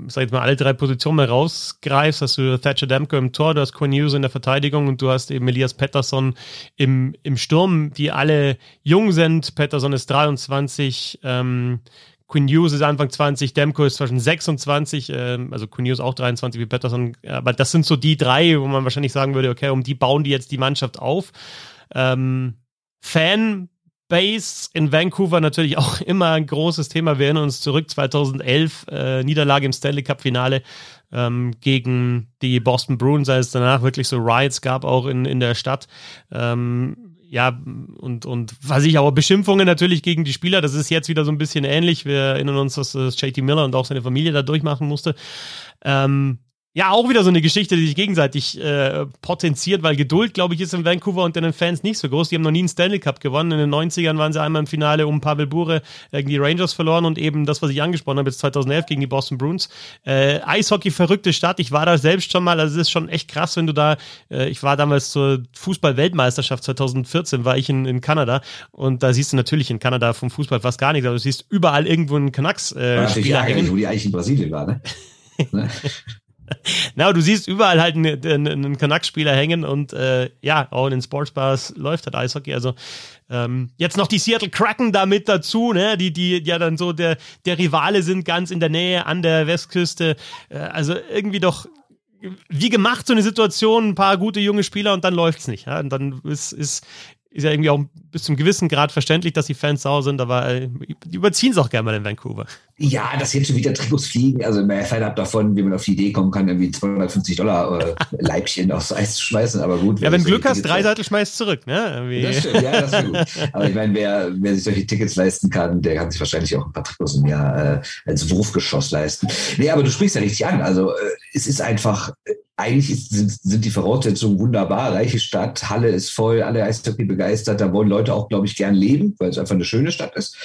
sag ich mal, alle drei Positionen mal rausgreifst, hast du Thatcher Demko im Tor, du hast Hughes in der Verteidigung und du hast eben Elias Pettersson im, im Sturm, die alle jung sind. Pettersson ist 23, ähm, Quinn Hughes ist Anfang 20, Demko ist zwischen 26, äh, also Quinn Hughes auch 23 wie Patterson, aber das sind so die drei, wo man wahrscheinlich sagen würde, okay, um die bauen die jetzt die Mannschaft auf. Ähm, Fanbase in Vancouver natürlich auch immer ein großes Thema. Wir erinnern uns zurück, 2011, äh, Niederlage im Stanley Cup Finale ähm, gegen die Boston Bruins, als es danach wirklich so Riots gab, auch in, in der Stadt. Ähm, ja, und, und was ich aber Beschimpfungen natürlich gegen die Spieler, das ist jetzt wieder so ein bisschen ähnlich. Wir erinnern uns, dass, dass JT Miller und auch seine Familie da durchmachen musste. Ähm, ja, auch wieder so eine Geschichte, die sich gegenseitig äh, potenziert, weil Geduld, glaube ich, ist in Vancouver und den Fans nicht so groß. Die haben noch nie einen Stanley Cup gewonnen. In den 90ern waren sie einmal im Finale um Pavel Bure gegen die Rangers verloren und eben das, was ich angesprochen habe, jetzt 2011 gegen die Boston Bruins. Äh, Eishockey, verrückte Stadt. Ich war da selbst schon mal. Also es ist schon echt krass, wenn du da, äh, ich war damals zur Fußball-Weltmeisterschaft 2014, war ich in, in Kanada und da siehst du natürlich in Kanada vom Fußball fast gar nichts, aber du siehst überall irgendwo einen Canucks-Spieler äh, hängen. Wo die eigentlich in Brasilien war, ne? Na, du siehst überall halt einen, einen Canucks-Spieler hängen und äh, ja, auch in den Sportsbars läuft halt Eishockey. Also ähm, jetzt noch die Seattle Kraken da mit dazu, ne? die, die ja dann so der, der Rivale sind, ganz in der Nähe an der Westküste. Äh, also irgendwie doch wie gemacht so eine Situation, ein paar gute junge Spieler und dann läuft's nicht. Ja? Und dann ist, ist, ist ja irgendwie auch bis zum gewissen Grad verständlich, dass die Fans sauer sind, aber äh, die überziehen es auch gerne mal in Vancouver. Ja, dass jetzt schon wieder Trikots fliegen, also mehr fernab davon, wie man auf die Idee kommen kann, irgendwie 250 Dollar äh, Leibchen aufs Eis zu schmeißen, aber gut. Ja, wenn Glück hast, drei Seiten schmeißt zurück, ne? Irgendwie. Das stimmt, ja, das ist gut. Aber ich meine, wer, wer sich solche Tickets leisten kann, der kann sich wahrscheinlich auch ein paar Trikots im Jahr äh, als Wurfgeschoss leisten. Nee, aber du sprichst ja richtig an, also äh, es ist einfach eigentlich ist, sind, sind die Voraussetzungen wunderbar. Reiche Stadt, Halle ist voll, alle Eishockey begeistert. Da wollen Leute auch, glaube ich, gern leben, weil es einfach eine schöne Stadt ist.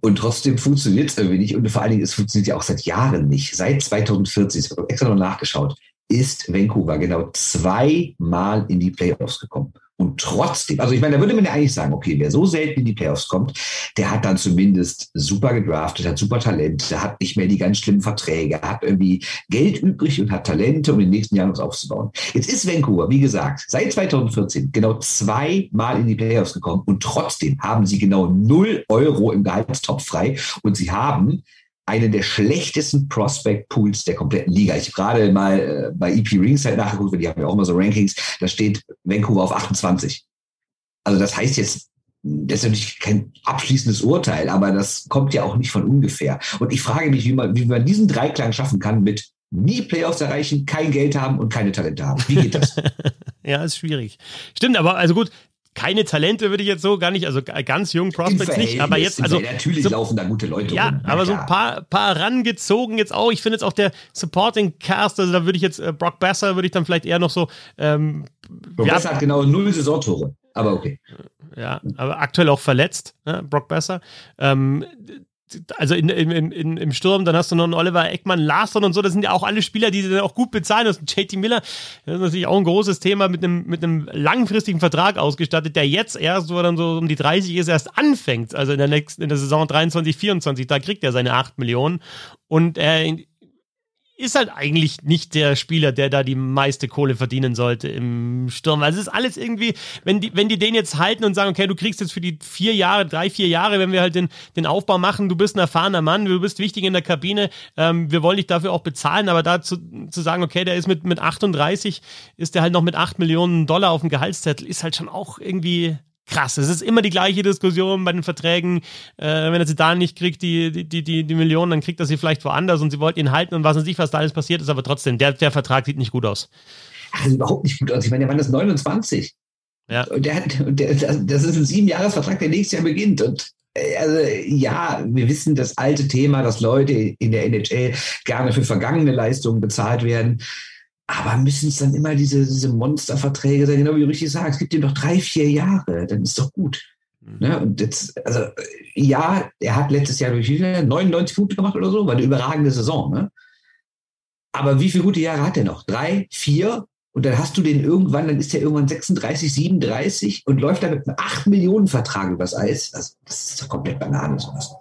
Und trotzdem funktioniert es irgendwie nicht. Und vor allen Dingen, es funktioniert ja auch seit Jahren nicht. Seit 2014, ich habe extra noch nachgeschaut, ist Vancouver genau zweimal in die Playoffs gekommen. Und trotzdem, also ich meine, da würde man ja eigentlich sagen, okay, wer so selten in die Playoffs kommt, der hat dann zumindest super gedraftet, hat super Talent, der hat nicht mehr die ganz schlimmen Verträge, hat irgendwie Geld übrig und hat Talente, um in den nächsten Jahren was aufzubauen. Jetzt ist Vancouver, wie gesagt, seit 2014 genau zweimal in die Playoffs gekommen und trotzdem haben sie genau null Euro im Gehaltstopf frei und sie haben einen der schlechtesten Prospect Pools der kompletten Liga. Ich habe gerade mal äh, bei EP Ringside nachgeguckt, weil die haben ja auch immer so Rankings, da steht Vancouver auf 28. Also das heißt jetzt, das ist natürlich kein abschließendes Urteil, aber das kommt ja auch nicht von ungefähr. Und ich frage mich, wie man, wie man diesen Dreiklang schaffen kann mit nie Playoffs erreichen, kein Geld haben und keine Talente haben. Wie geht das? ja, ist schwierig. Stimmt, aber also gut, keine Talente würde ich jetzt so gar nicht, also ganz jung Prospects nicht, aber jetzt, also. Natürlich so, laufen da gute Leute Ja, rum. aber so ein paar, paar rangezogen jetzt auch. Ich finde jetzt auch der Supporting Cast, also da würde ich jetzt, äh, Brock Besser würde ich dann vielleicht eher noch so, ähm, Brock ja, Besser hat genau null Saisontore, aber okay. Ja, aber aktuell auch verletzt, ne, Brock Besser. Ähm, also in, in, in, im Sturm, dann hast du noch einen Oliver Eckmann, Larsson und so, das sind ja auch alle Spieler, die dann auch gut bezahlen. Das ist JT Miller, das ist natürlich auch ein großes Thema mit einem, mit einem langfristigen Vertrag ausgestattet, der jetzt erst, wo er dann so um die 30 ist, erst anfängt. Also in der nächsten, in der Saison 23, 24, da kriegt er seine 8 Millionen. Und er ist halt eigentlich nicht der Spieler, der da die meiste Kohle verdienen sollte im Sturm. Also es ist alles irgendwie, wenn die, wenn die den jetzt halten und sagen, okay, du kriegst jetzt für die vier Jahre, drei, vier Jahre, wenn wir halt den, den Aufbau machen, du bist ein erfahrener Mann, du bist wichtig in der Kabine, ähm, wir wollen dich dafür auch bezahlen, aber dazu zu sagen, okay, der ist mit, mit 38, ist der halt noch mit 8 Millionen Dollar auf dem Gehaltszettel, ist halt schon auch irgendwie krass. Es ist immer die gleiche Diskussion bei den Verträgen. Äh, wenn er sie da nicht kriegt, die, die, die, die Millionen, dann kriegt er sie vielleicht woanders und sie wollten ihn halten und was weiß ich, was da alles passiert ist, aber trotzdem, der, der Vertrag sieht nicht gut aus. Also überhaupt nicht gut aus. Ich meine, der Mann ist 29. Ja. Und der, der, das ist ein Siebenjahresvertrag, der nächstes Jahr beginnt. Und äh, also ja, wir wissen das alte Thema, dass Leute in der NHL gerne für vergangene Leistungen bezahlt werden. Aber müssen es dann immer diese, diese Monsterverträge sein, genau wie du richtig sagst, gibt ihm doch drei, vier Jahre, dann ist doch gut. Mhm. Ne? Und jetzt, also ja, er hat letztes Jahr durch wie viele? 99 Punkte gemacht oder so, war eine überragende Saison. Ne? Aber wie viele gute Jahre hat er noch? Drei, vier? Und dann hast du den irgendwann, dann ist er irgendwann 36, 37 und läuft da mit einem 8 Millionen Vertrag übers Eis. Also, das ist doch komplett Banane, sowas.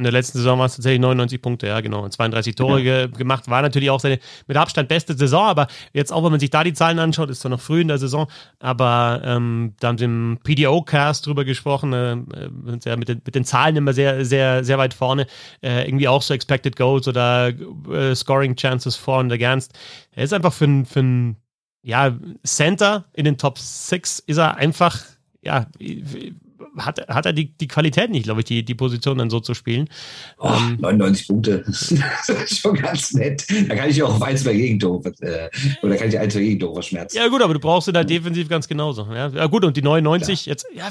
In der letzten Saison waren es tatsächlich 99 Punkte, ja, genau. Und 32 Tore ja. ge gemacht. War natürlich auch seine mit Abstand beste Saison, aber jetzt auch, wenn man sich da die Zahlen anschaut, ist zwar noch früh in der Saison, aber ähm, da haben sie im PDO-Cast drüber gesprochen, äh, sind ja mit den, mit den Zahlen immer sehr, sehr, sehr weit vorne. Äh, irgendwie auch so Expected Goals oder äh, Scoring Chances vor und against. Er ist einfach für ein, für ein ja, Center in den Top 6 ist er einfach, ja, hat, hat er die, die Qualität nicht, glaube ich, die, die Position dann so zu spielen. Oh, ähm, 99 Punkte, das ist schon ganz nett. Da kann ich auch auf ein, zwei Gegentore, äh, oder kann ich ein, zwei Gegentore verschmerzen. Ja gut, aber du brauchst ihn halt defensiv ganz genauso. Ja, ja gut, und die 99, Klar. jetzt, ja,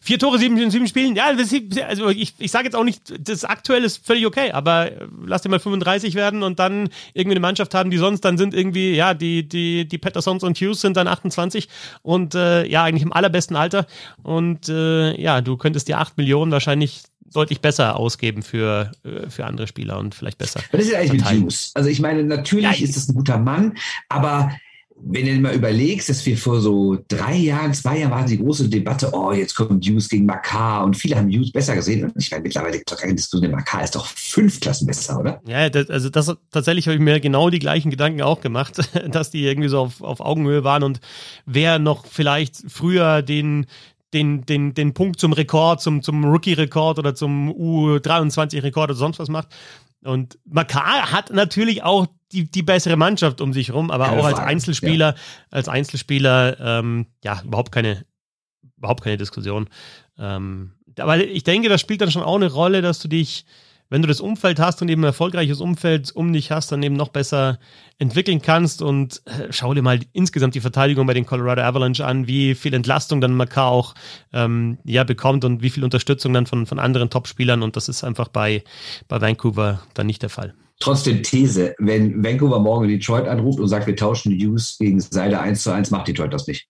vier Tore, sieben, sieben Spielen, ja, also ich, ich sage jetzt auch nicht, das aktuell ist völlig okay, aber lass dir mal 35 werden und dann irgendwie eine Mannschaft haben, die sonst dann sind irgendwie, ja, die, die, die Pattersons und Hughes sind dann 28 und äh, ja, eigentlich im allerbesten Alter und äh, ja, du könntest dir 8 Millionen wahrscheinlich deutlich besser ausgeben für, äh, für andere Spieler und vielleicht besser. Was ist ja eigentlich mit Hughes? Also ich meine, natürlich ja, ist es ein guter Mann, aber wenn du mal überlegst, dass wir vor so drei Jahren, zwei Jahren war die große Debatte, oh, jetzt kommt Hughes gegen Makar und viele haben Hughes besser gesehen. Und ich meine, mittlerweile gibt es doch keine Diskussion, Makar ist doch fünf Klassen besser, oder? Ja, das, also das tatsächlich habe ich mir genau die gleichen Gedanken auch gemacht, dass die irgendwie so auf, auf Augenhöhe waren und wer noch vielleicht früher den den, den, den Punkt zum Rekord, zum, zum Rookie-Rekord oder zum U23-Rekord oder sonst was macht. Und Makar hat natürlich auch die, die bessere Mannschaft um sich rum, aber keine auch als Einzelspieler, ja. als Einzelspieler, ähm, ja, überhaupt keine, überhaupt keine Diskussion. Ähm, aber ich denke, das spielt dann schon auch eine Rolle, dass du dich, wenn du das Umfeld hast und eben ein erfolgreiches Umfeld um dich hast, dann eben noch besser entwickeln kannst und äh, schau dir mal insgesamt die Verteidigung bei den Colorado Avalanche an, wie viel Entlastung dann Makar auch ähm, ja, bekommt und wie viel Unterstützung dann von, von anderen Topspielern und das ist einfach bei, bei Vancouver dann nicht der Fall. Trotzdem These, wenn Vancouver morgen Detroit anruft und sagt, wir tauschen Hughes gegen Seider 1 zu 1, macht Detroit das nicht.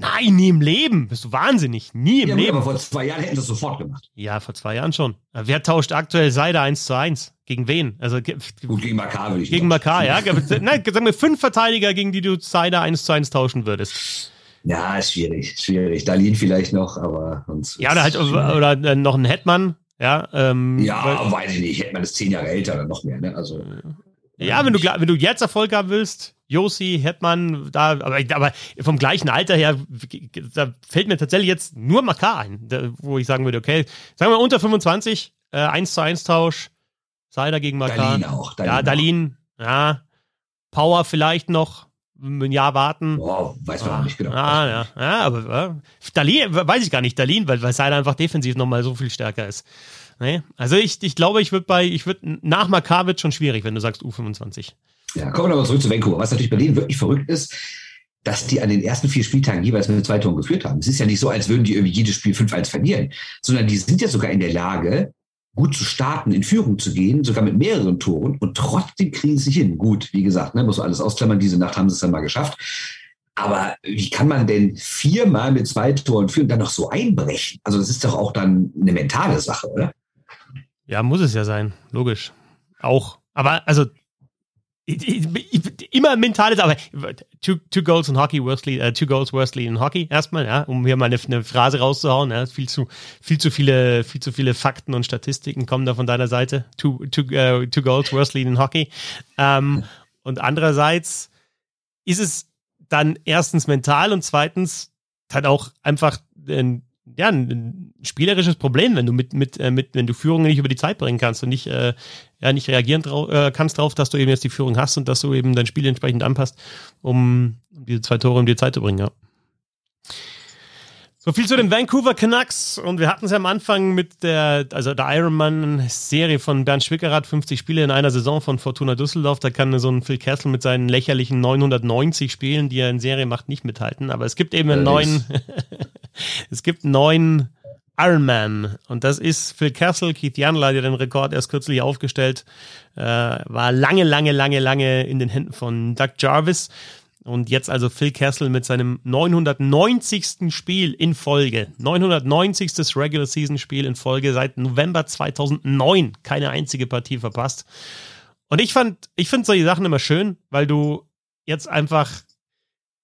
Nein, nie im Leben. Bist du wahnsinnig. Nie im ja, Leben. Aber vor zwei Jahren hätten sie es sofort gemacht. Ja, vor zwei Jahren schon. Wer tauscht aktuell Seider 1 zu 1? Gegen wen? Also, Gut, gegen Makar würde ich Gegen Makar, ja. Nein, sagen wir fünf Verteidiger, gegen die du Seider 1 zu 1 tauschen würdest. Ja, ist schwierig, schwierig. Dalin vielleicht noch, aber sonst. Ja, oder halt, oder äh, noch ein Hetman, ja, ähm, ja, weil, weiß ich nicht. Hätte man das zehn Jahre älter oder noch mehr, ne? Also. Ja, wenn du, wenn du jetzt Erfolg haben willst, Josi, Hetman, da, aber, aber vom gleichen Alter her, da fällt mir tatsächlich jetzt nur Makar ein, da, wo ich sagen würde, okay, sagen wir unter 25, äh, 1 zu 1 Tausch, Seider gegen Makar. Dalin auch. Dalin ja, Dalin, auch. ja. Power vielleicht noch, ein Jahr warten. Wow, weiß man ah, nicht genau. Ah, ja, ja, aber äh, Dalin, weiß ich gar nicht, Dalin, weil, weil Seiler einfach defensiv nochmal so viel stärker ist. Nee, also ich, ich glaube, ich würde bei, ich würde nach Makar wird schon schwierig, wenn du sagst U25. Ja, kommen wir nochmal zurück zu Vancouver. Was natürlich bei denen wirklich verrückt ist, dass die an den ersten vier Spieltagen jeweils mit zwei Toren geführt haben. Es ist ja nicht so, als würden die irgendwie jedes Spiel 5-1 verlieren, sondern die sind ja sogar in der Lage, gut zu starten, in Führung zu gehen, sogar mit mehreren Toren und trotzdem kriegen sie hin. Gut, wie gesagt, ne, muss man alles ausklammern. Diese Nacht haben sie es dann mal geschafft. Aber wie kann man denn viermal mit zwei Toren führen und dann noch so einbrechen? Also das ist doch auch dann eine mentale Sache, oder? Ja, muss es ja sein, logisch. Auch. Aber also immer mentales, aber two, two goals in Hockey, Worsley, uh, two goals Worsley in Hockey erstmal, ja, um hier mal eine, eine Phrase rauszuhauen. Ja, viel zu, viel zu viele, viel zu viele Fakten und Statistiken kommen da von deiner Seite. Two, two, uh, two goals Worsley in Hockey. Ähm, und andererseits ist es dann erstens mental und zweitens halt auch einfach ein ja, ein spielerisches Problem, wenn du mit, mit, äh, mit, wenn du Führungen nicht über die Zeit bringen kannst und nicht, äh, ja, nicht reagieren trau äh, kannst drauf, dass du eben jetzt die Führung hast und dass du eben dein Spiel entsprechend anpasst, um diese zwei Tore um die Zeit zu bringen, ja. So viel zu den Vancouver Canucks und wir hatten es ja am Anfang mit der, also der Ironman-Serie von Bernd Schwickerath, 50 Spiele in einer Saison von Fortuna Düsseldorf. Da kann so ein Phil Kessel mit seinen lächerlichen 990 Spielen, die er in Serie macht, nicht mithalten. Aber es gibt eben einen neuen, es gibt einen neuen Ironman und das ist Phil Kessel. Keith Janler hat den Rekord erst kürzlich aufgestellt, äh, war lange, lange, lange, lange in den Händen von Doug Jarvis. Und jetzt also Phil Kessel mit seinem 990. Spiel in Folge. 990. Regular Season Spiel in Folge seit November 2009. Keine einzige Partie verpasst. Und ich fand, ich finde solche Sachen immer schön, weil du jetzt einfach,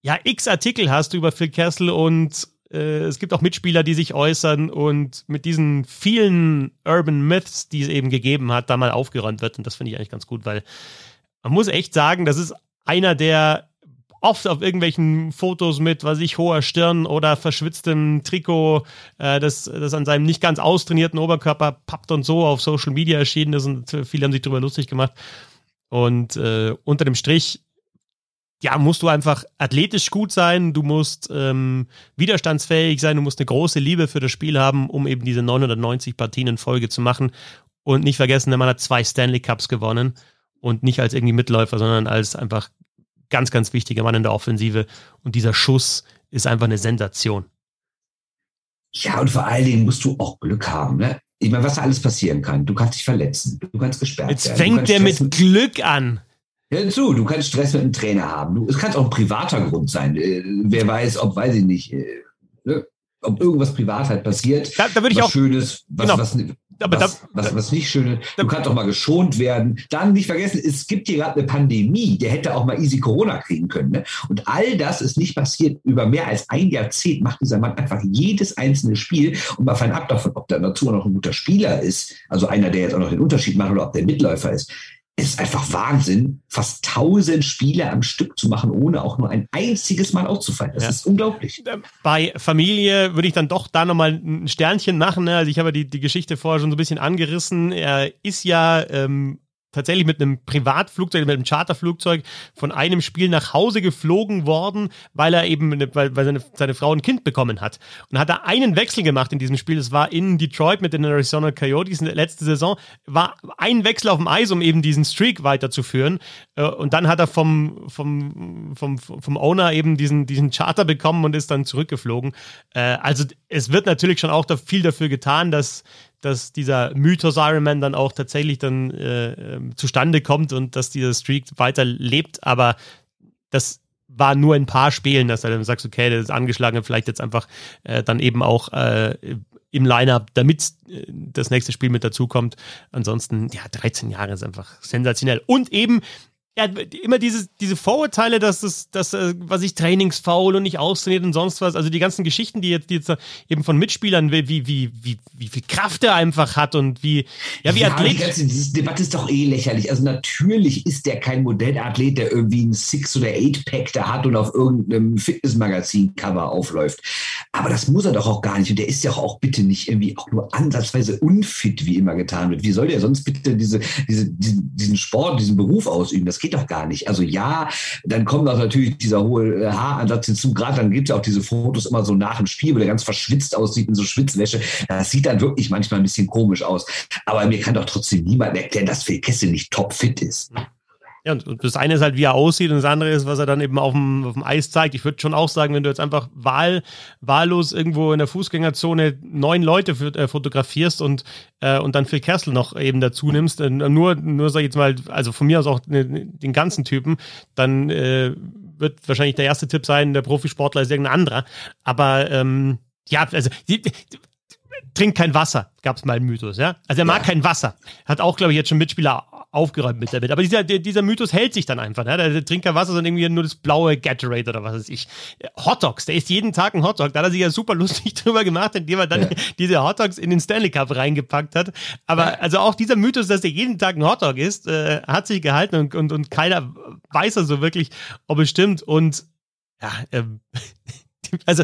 ja, x Artikel hast über Phil Kessel und äh, es gibt auch Mitspieler, die sich äußern und mit diesen vielen Urban Myths, die es eben gegeben hat, da mal aufgeräumt wird. Und das finde ich eigentlich ganz gut, weil man muss echt sagen, das ist einer der oft auf irgendwelchen Fotos mit, was ich, hoher Stirn oder verschwitztem Trikot, äh, das, das an seinem nicht ganz austrainierten Oberkörper pappt und so auf Social Media erschienen ist und viele haben sich darüber lustig gemacht. Und äh, unter dem Strich, ja, musst du einfach athletisch gut sein, du musst ähm, widerstandsfähig sein, du musst eine große Liebe für das Spiel haben, um eben diese 990 Partien in Folge zu machen. Und nicht vergessen, der Mann hat zwei Stanley Cups gewonnen und nicht als irgendwie Mitläufer, sondern als einfach ganz, ganz wichtiger Mann in der Offensive. Und dieser Schuss ist einfach eine Sensation. Ja, und vor allen Dingen musst du auch Glück haben. Ne? Ich meine, was da alles passieren kann. Du kannst dich verletzen, du kannst gesperrt Jetzt werden. Jetzt fängt der mit, Glück an. Ja, zu, du kannst Stress mit einem Trainer haben. Du, es kann auch ein privater Grund sein. Äh, wer weiß, ob, weiß ich nicht, äh, ne? ob irgendwas privat halt passiert. Da, da würde ich was auch. Schönes, was, genau. was, aber was, da, was, was nicht schön ist. Du kannst auch mal geschont werden. Dann nicht vergessen, es gibt hier gerade eine Pandemie. Der hätte auch mal easy Corona kriegen können. Ne? Und all das ist nicht passiert. Über mehr als ein Jahrzehnt macht dieser Mann einfach jedes einzelne Spiel. Und mal fernab davon, ob der dazu noch ein guter Spieler ist, also einer, der jetzt auch noch den Unterschied macht, oder ob der Mitläufer ist ist einfach Wahnsinn, fast tausend Spiele am Stück zu machen, ohne auch nur ein einziges Mal auszufallen. Das ja. ist unglaublich. Bei Familie würde ich dann doch da nochmal ein Sternchen machen. Ne? Also ich habe die, die Geschichte vorher schon so ein bisschen angerissen. Er ist ja ähm, tatsächlich mit einem Privatflugzeug, mit einem Charterflugzeug von einem Spiel nach Hause geflogen worden, weil er eben, weil, weil seine, seine Frau ein Kind bekommen hat. Und hat er einen Wechsel gemacht in diesem Spiel. Das war in Detroit mit den Arizona Coyotes in der letzten Saison. War ein Wechsel auf dem Eis, um eben diesen Streak weiterzuführen. Äh, und dann hat er vom, vom, vom, vom Owner eben diesen, diesen Charter bekommen und ist dann zurückgeflogen. Äh, also es wird natürlich schon auch viel dafür getan, dass dass dieser Mythos Iron Man dann auch tatsächlich dann äh, ähm, zustande kommt und dass dieser Streak weiter lebt, aber das war nur in ein paar Spielen, dass er dann sagst, okay, der ist angeschlagen, vielleicht jetzt einfach äh, dann eben auch äh, im Lineup, damit äh, das nächste Spiel mit dazukommt. Ansonsten, ja, 13 Jahre ist einfach sensationell. Und eben, ja, immer diese, diese Vorurteile, dass es, dass, äh, was ich Trainingsfaul und nicht austrainiert und sonst was, also die ganzen Geschichten, die jetzt, die jetzt eben von Mitspielern, wie, wie, wie, wie, wie viel Kraft er einfach hat und wie, ja, wie ja, Athlet. Die ganze diese Debatte ist doch eh lächerlich. Also natürlich ist der kein Modellathlet, der irgendwie ein Six- oder Eight-Pack da hat und auf irgendeinem Fitnessmagazin-Cover aufläuft. Aber das muss er doch auch gar nicht. Und der ist ja auch bitte nicht irgendwie auch nur ansatzweise unfit, wie immer getan wird. Wie soll der sonst bitte diese, diese, diesen, Sport, diesen Beruf ausüben? Das geht doch gar nicht. Also ja, dann kommt auch natürlich dieser hohe äh, Haaransatz hinzu. Gerade dann gibt es ja auch diese Fotos immer so nach dem Spiel, wo der ganz verschwitzt aussieht in so Schwitzwäsche. Das sieht dann wirklich manchmal ein bisschen komisch aus. Aber mir kann doch trotzdem niemand erklären, dass Phil Kessel nicht topfit ist. Ja, und das eine ist halt, wie er aussieht, und das andere ist, was er dann eben auf dem, auf dem Eis zeigt. Ich würde schon auch sagen, wenn du jetzt einfach wahl, wahllos irgendwo in der Fußgängerzone neun Leute für, äh, fotografierst und, äh, und dann Phil Kessel noch eben dazu nimmst, äh, nur, nur sag ich jetzt mal, also von mir aus auch ne, den ganzen Typen, dann äh, wird wahrscheinlich der erste Tipp sein, der Profisportler ist irgendein anderer. Aber ähm, ja, also die, die, trinkt kein Wasser, gab es mal einen Mythos, ja. Also er mag Ja. kein Wasser. Hat auch, glaube ich, jetzt schon Mitspieler aufgeräumt mit damit. Aber dieser, der, dieser Mythos hält sich dann einfach. Ne? Der, der trinkt kein Wasser, sondern irgendwie nur das blaue Gatorade oder was weiß ich. Hotdogs, der isst jeden Tag einen Hotdog. Da hat er sich ja super lustig drüber gemacht, indem er dann Ja. diese Hotdogs in den Stanley Cup reingepackt hat. Aber also auch dieser Mythos, dass er jeden Tag einen Hotdog isst, äh, hat sich gehalten und, und, und keiner weiß also wirklich, ob es stimmt. Und ja, ähm, also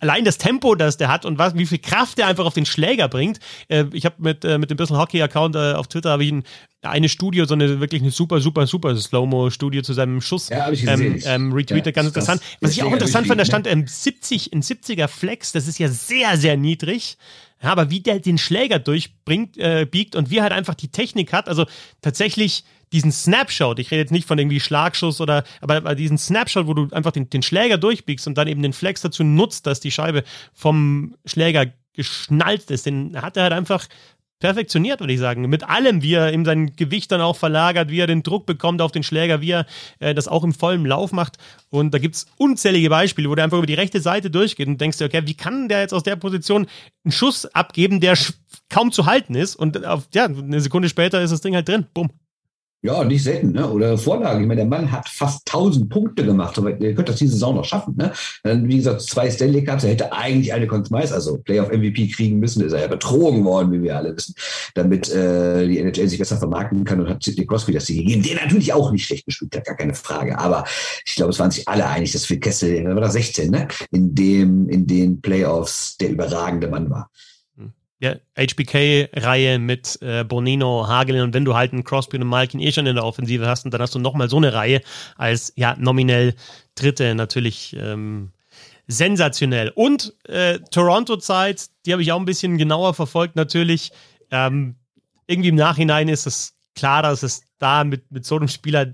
allein das Tempo, das der hat und was, wie viel Kraft der einfach auf den Schläger bringt. Äh, ich habe mit, äh, mit dem bisschen Hockey-Account äh, auf Twitter habe ich ein, eine Studio, so eine wirklich eine super, super, super Slow-Mo-Studio zu seinem Schuss Ja, ich ähm, ähm, retweetet, Ja, ganz interessant. Was ich auch interessant fand, da stand durchbiegen, ähm, 70, ein 70er Flex, das ist ja sehr, sehr niedrig. Ja, aber wie der den Schläger durchbringt, äh, biegt und wie er halt einfach die Technik hat, also tatsächlich diesen Snapshot, ich rede jetzt nicht von irgendwie Schlagschuss oder, aber, diesen Snapshot, wo du einfach den, den Schläger durchbiegst und dann eben den Flex dazu nutzt, dass die Scheibe vom Schläger geschnallt ist, den hat er halt einfach perfektioniert, würde ich sagen. Mit allem, wie er eben sein Gewicht dann auch verlagert, wie er den Druck bekommt auf den Schläger, wie er äh, das auch im vollen Lauf macht. Und da gibt's unzählige Beispiele, wo der einfach über die rechte Seite durchgeht und denkst dir, okay, wie kann der jetzt aus der Position einen Schuss abgeben, der kaum zu halten ist? Und auf, ja, eine Sekunde später ist das Ding halt drin. Bumm. Ja, nicht selten, ne? Oder Vorlage. Ich meine, der Mann hat fast 1000 Punkte gemacht, aber der könnte das diese Saison noch schaffen, ne? Dann, wie gesagt, zwei Stanley Cups, er hätte eigentlich eine Conn Smythe, also Playoff MVP kriegen müssen, ist er ja betrogen worden, wie wir alle wissen, damit äh, die NHL sich besser vermarkten kann und hat Sidney Crosby das hier gegeben, der natürlich auch nicht schlecht gespielt hat, gar keine Frage. Aber ich glaube, es waren sich alle einig, dass Phil Kessel, da war das 16, ne? In dem, in den Playoffs der überragende Mann war. Ja, HBK-Reihe mit äh, Bonino, Hagelin und wenn du halt einen Crosby und einen Malkin eh schon in der Offensive hast und dann hast du nochmal so eine Reihe als ja nominell Dritte natürlich ähm, sensationell. Und äh, Toronto-Zeit, die habe ich auch ein bisschen genauer verfolgt natürlich. Ähm, irgendwie im Nachhinein ist es klar, dass es da mit, mit so einem Spieler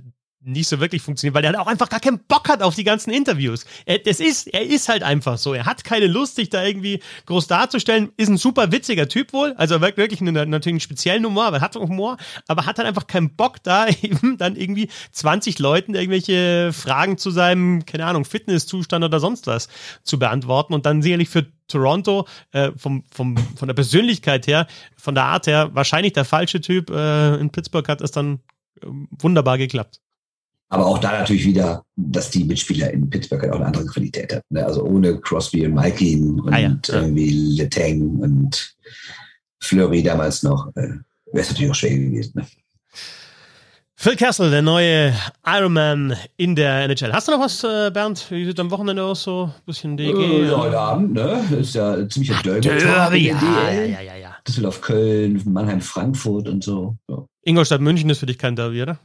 nicht so wirklich funktioniert, weil er halt auch einfach gar keinen Bock hat auf die ganzen Interviews. Er, das ist, er ist halt einfach so. Er hat keine Lust, sich da irgendwie groß darzustellen. Ist ein super witziger Typ wohl. Also wirklich einen, natürlich einen speziellen Humor, aber er hat Humor, aber hat halt einfach keinen Bock da eben dann irgendwie 20 Leuten irgendwelche Fragen zu seinem, keine Ahnung, Fitnesszustand oder sonst was zu beantworten und dann sicherlich für Toronto äh, vom, vom, von der Persönlichkeit her, von der Art her, wahrscheinlich der falsche Typ. Äh, in Pittsburgh hat es dann äh, wunderbar geklappt. Aber auch da natürlich wieder, dass die Mitspieler in Pittsburgh halt auch eine andere Qualität hatten. Ne? Also ohne Crosby und Malkin und Ah ja, irgendwie Letang und Fleury damals noch, äh, wäre es natürlich auch schwer gewesen. Ne? Phil Kessel, der neue Ironman in der NHL. Hast du noch was, äh, Bernd? Wie sieht am Wochenende aus? So ein bisschen DG? Äh, ja, heute Abend, ne? Ist ja ein ziemlicher Derby. Derby, ja, DL. ja, ja, ja. Düsseldorf, Köln, Mannheim, Frankfurt und so. Ja. Ingolstadt München ist für dich kein Derby, oder?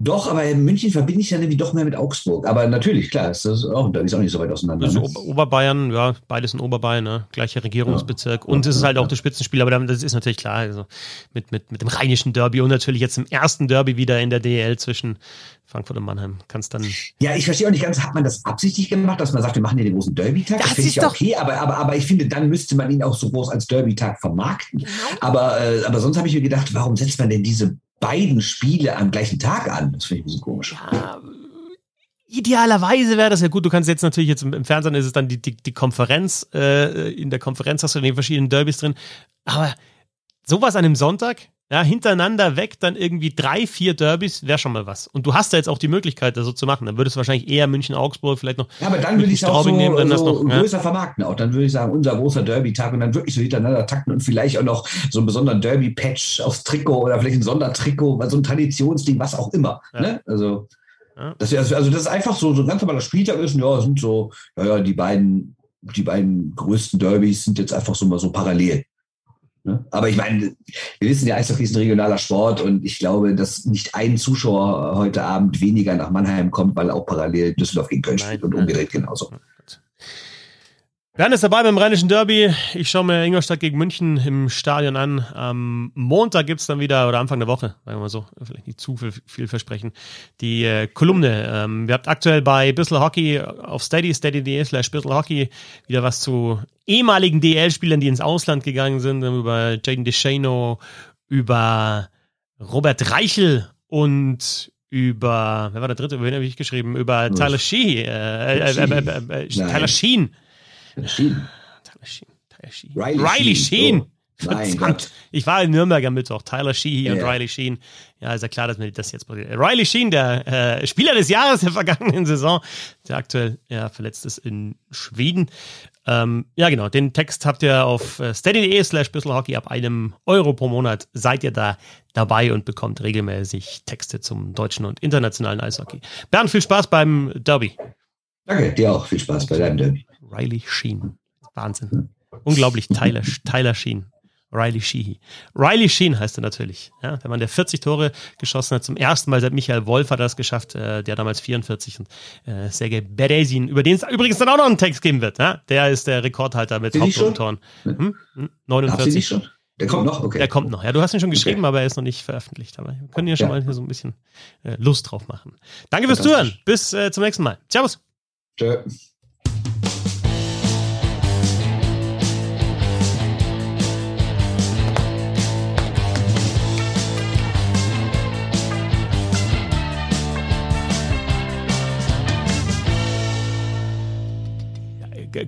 Doch, aber in München verbinde ich dann irgendwie doch mehr mit Augsburg. Aber natürlich, klar, ist das auch, da ist auch nicht so weit auseinander. Also Ne? Ober Oberbayern, ja, beides in Oberbayern, ne? gleicher Regierungsbezirk. Ja. Und es ist halt auch das Spitzenspiel, aber das ist natürlich klar, also mit, mit, mit dem rheinischen Derby und natürlich jetzt im ersten Derby wieder in der DL zwischen Frankfurt und Mannheim. Kannst dann. Ja, ich verstehe auch nicht ganz, hat man das absichtlich gemacht, dass man sagt, wir machen hier den großen Derby-Tag? Das Das finde ist ich ja doch- okay, aber, aber, aber ich finde, dann müsste man ihn auch so groß als Derby-Tag vermarkten. Genau. Aber, äh, aber sonst habe ich mir gedacht, warum setzt man denn diese beiden Spiele am gleichen Tag an? Das finde ich ein bisschen komisch. Ja, idealerweise wäre das ja gut. Du kannst jetzt natürlich jetzt im, Fernsehen ist es dann die, die, die Konferenz. Äh, in der Konferenz hast du die verschiedenen Derbys drin. Aber sowas an einem Sonntag, ja, hintereinander weg, dann irgendwie drei, vier Derbys, wäre schon mal was. Und du hast ja jetzt auch die Möglichkeit, das so zu machen. Dann würdest du wahrscheinlich eher München, Augsburg, vielleicht noch. Ja, aber dann würde ich auch so, nehmen, dann das so noch, ja. größer vermarkten. Auch dann würde ich sagen, unser großer Derby-Tag und dann wirklich so hintereinander takten und vielleicht auch noch so einen besonderen Derby-Patch aufs Trikot oder vielleicht ein Sondertrikot, so ein Traditionsding, was auch immer. Ja. Ne? Also, Ja. das, wär- also das ist einfach so, so ein ganz normaler Spieltag ist, und ja, sind so, ja, ja, die beiden, die beiden größten Derbys sind jetzt einfach so mal so parallel. Ne? Aber ich meine, wir wissen ja, Eishockey ist ein regionaler Sport und ich glaube, dass nicht ein Zuschauer heute Abend weniger nach Mannheim kommt, weil auch parallel Düsseldorf gegen Köln Nein, spielt und nein. umgedreht genauso. Bernd ist dabei beim Rheinischen Derby. Ich schaue mir Ingolstadt gegen München im Stadion an. Am Montag gibt's dann wieder, oder Anfang der Woche, sagen wir mal so, vielleicht nicht zu viel, viel versprechen, die äh, Kolumne. Ähm, wir habt aktuell bei Bissl Hockey auf Steady, steady.de slash Bissl Hockey wieder was zu ehemaligen DL-Spielern, die ins Ausland gegangen sind, ähm, über Jaden DeShano, über Robert Reichel und über, wer war der dritte, über wen habe ich geschrieben? Über Tyler Shee, äh, äh, äh, äh, äh, äh, Nein. Tyler Sheen. Tyler Sheen. Riley, Riley Sheen. So. Mein Verdammt. Ich war in Nürnberg am Mittwoch. Tyler Sheehy und Ja. Riley Sheen. Ja, ist ja klar, dass mir das jetzt passiert. Riley Sheen, der äh, Spieler des Jahres der vergangenen Saison, der aktuell ja, verletzt ist in Schweden. Ähm, ja, genau. Den Text habt ihr auf äh, steady.de slash Hockey ab einem Euro pro Monat. Seid ihr da dabei und bekommt regelmäßig Texte zum deutschen und internationalen Eishockey. Bernd, viel Spaß beim Derby. Danke, dir auch viel Spaß bei deinem Derby. Riley Sheen. Wahnsinn. Unglaublich. Tyler, Tyler Sheen. Riley Sheehy. Riley Sheen heißt er natürlich. Ja, der Mann, der 40 Tore geschossen hat. Zum ersten Mal seit Michael Wolf hat er das geschafft. Äh, der damals 44. Und äh, Sergei Berezin, über den es übrigens dann auch noch einen Text geben wird. Ja? Der ist der Rekordhalter mit? Haupttoren. Hm? Hm? Habt ihr nicht 49. schon? Der kommt noch? Okay. Der kommt noch. Ja, du hast ihn schon geschrieben, Okay. aber er ist noch nicht veröffentlicht. Aber wir können hier schon Ja. mal hier so ein bisschen äh, Lust drauf machen. Danke fürs Zuhören. Bis äh, zum nächsten Mal. Servus. Tschö.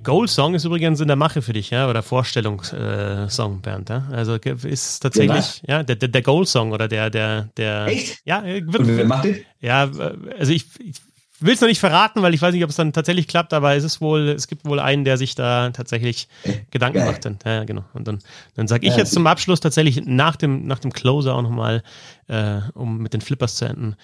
Goal Song ist übrigens in der Mache für dich, ja, oder Vorstellungssong, äh, Bernd, ja. Also ist tatsächlich, was? ja, der, der, der Goal Song oder der, der, der. Echt? Ja, äh, Und wer macht den? ja, äh, also ich, ich will es noch nicht verraten, weil ich weiß nicht, ob es dann tatsächlich klappt, aber es ist wohl, es gibt wohl einen, der sich da tatsächlich Gedanken geil. macht. Und, ja, genau. Und dann, dann sage ich jetzt zum Abschluss tatsächlich nach dem, nach dem Closer auch nochmal, äh, um mit den Flippers zu enden.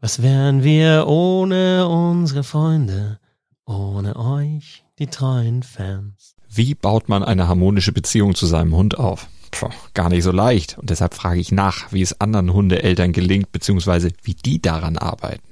Was wären wir ohne unsere Freunde, ohne euch, die treuen Fans? Wie baut man eine harmonische Beziehung zu seinem Hund auf? Puh, gar nicht so leicht. Und deshalb frage ich nach, wie es anderen Hundeeltern gelingt, beziehungsweise wie die daran arbeiten.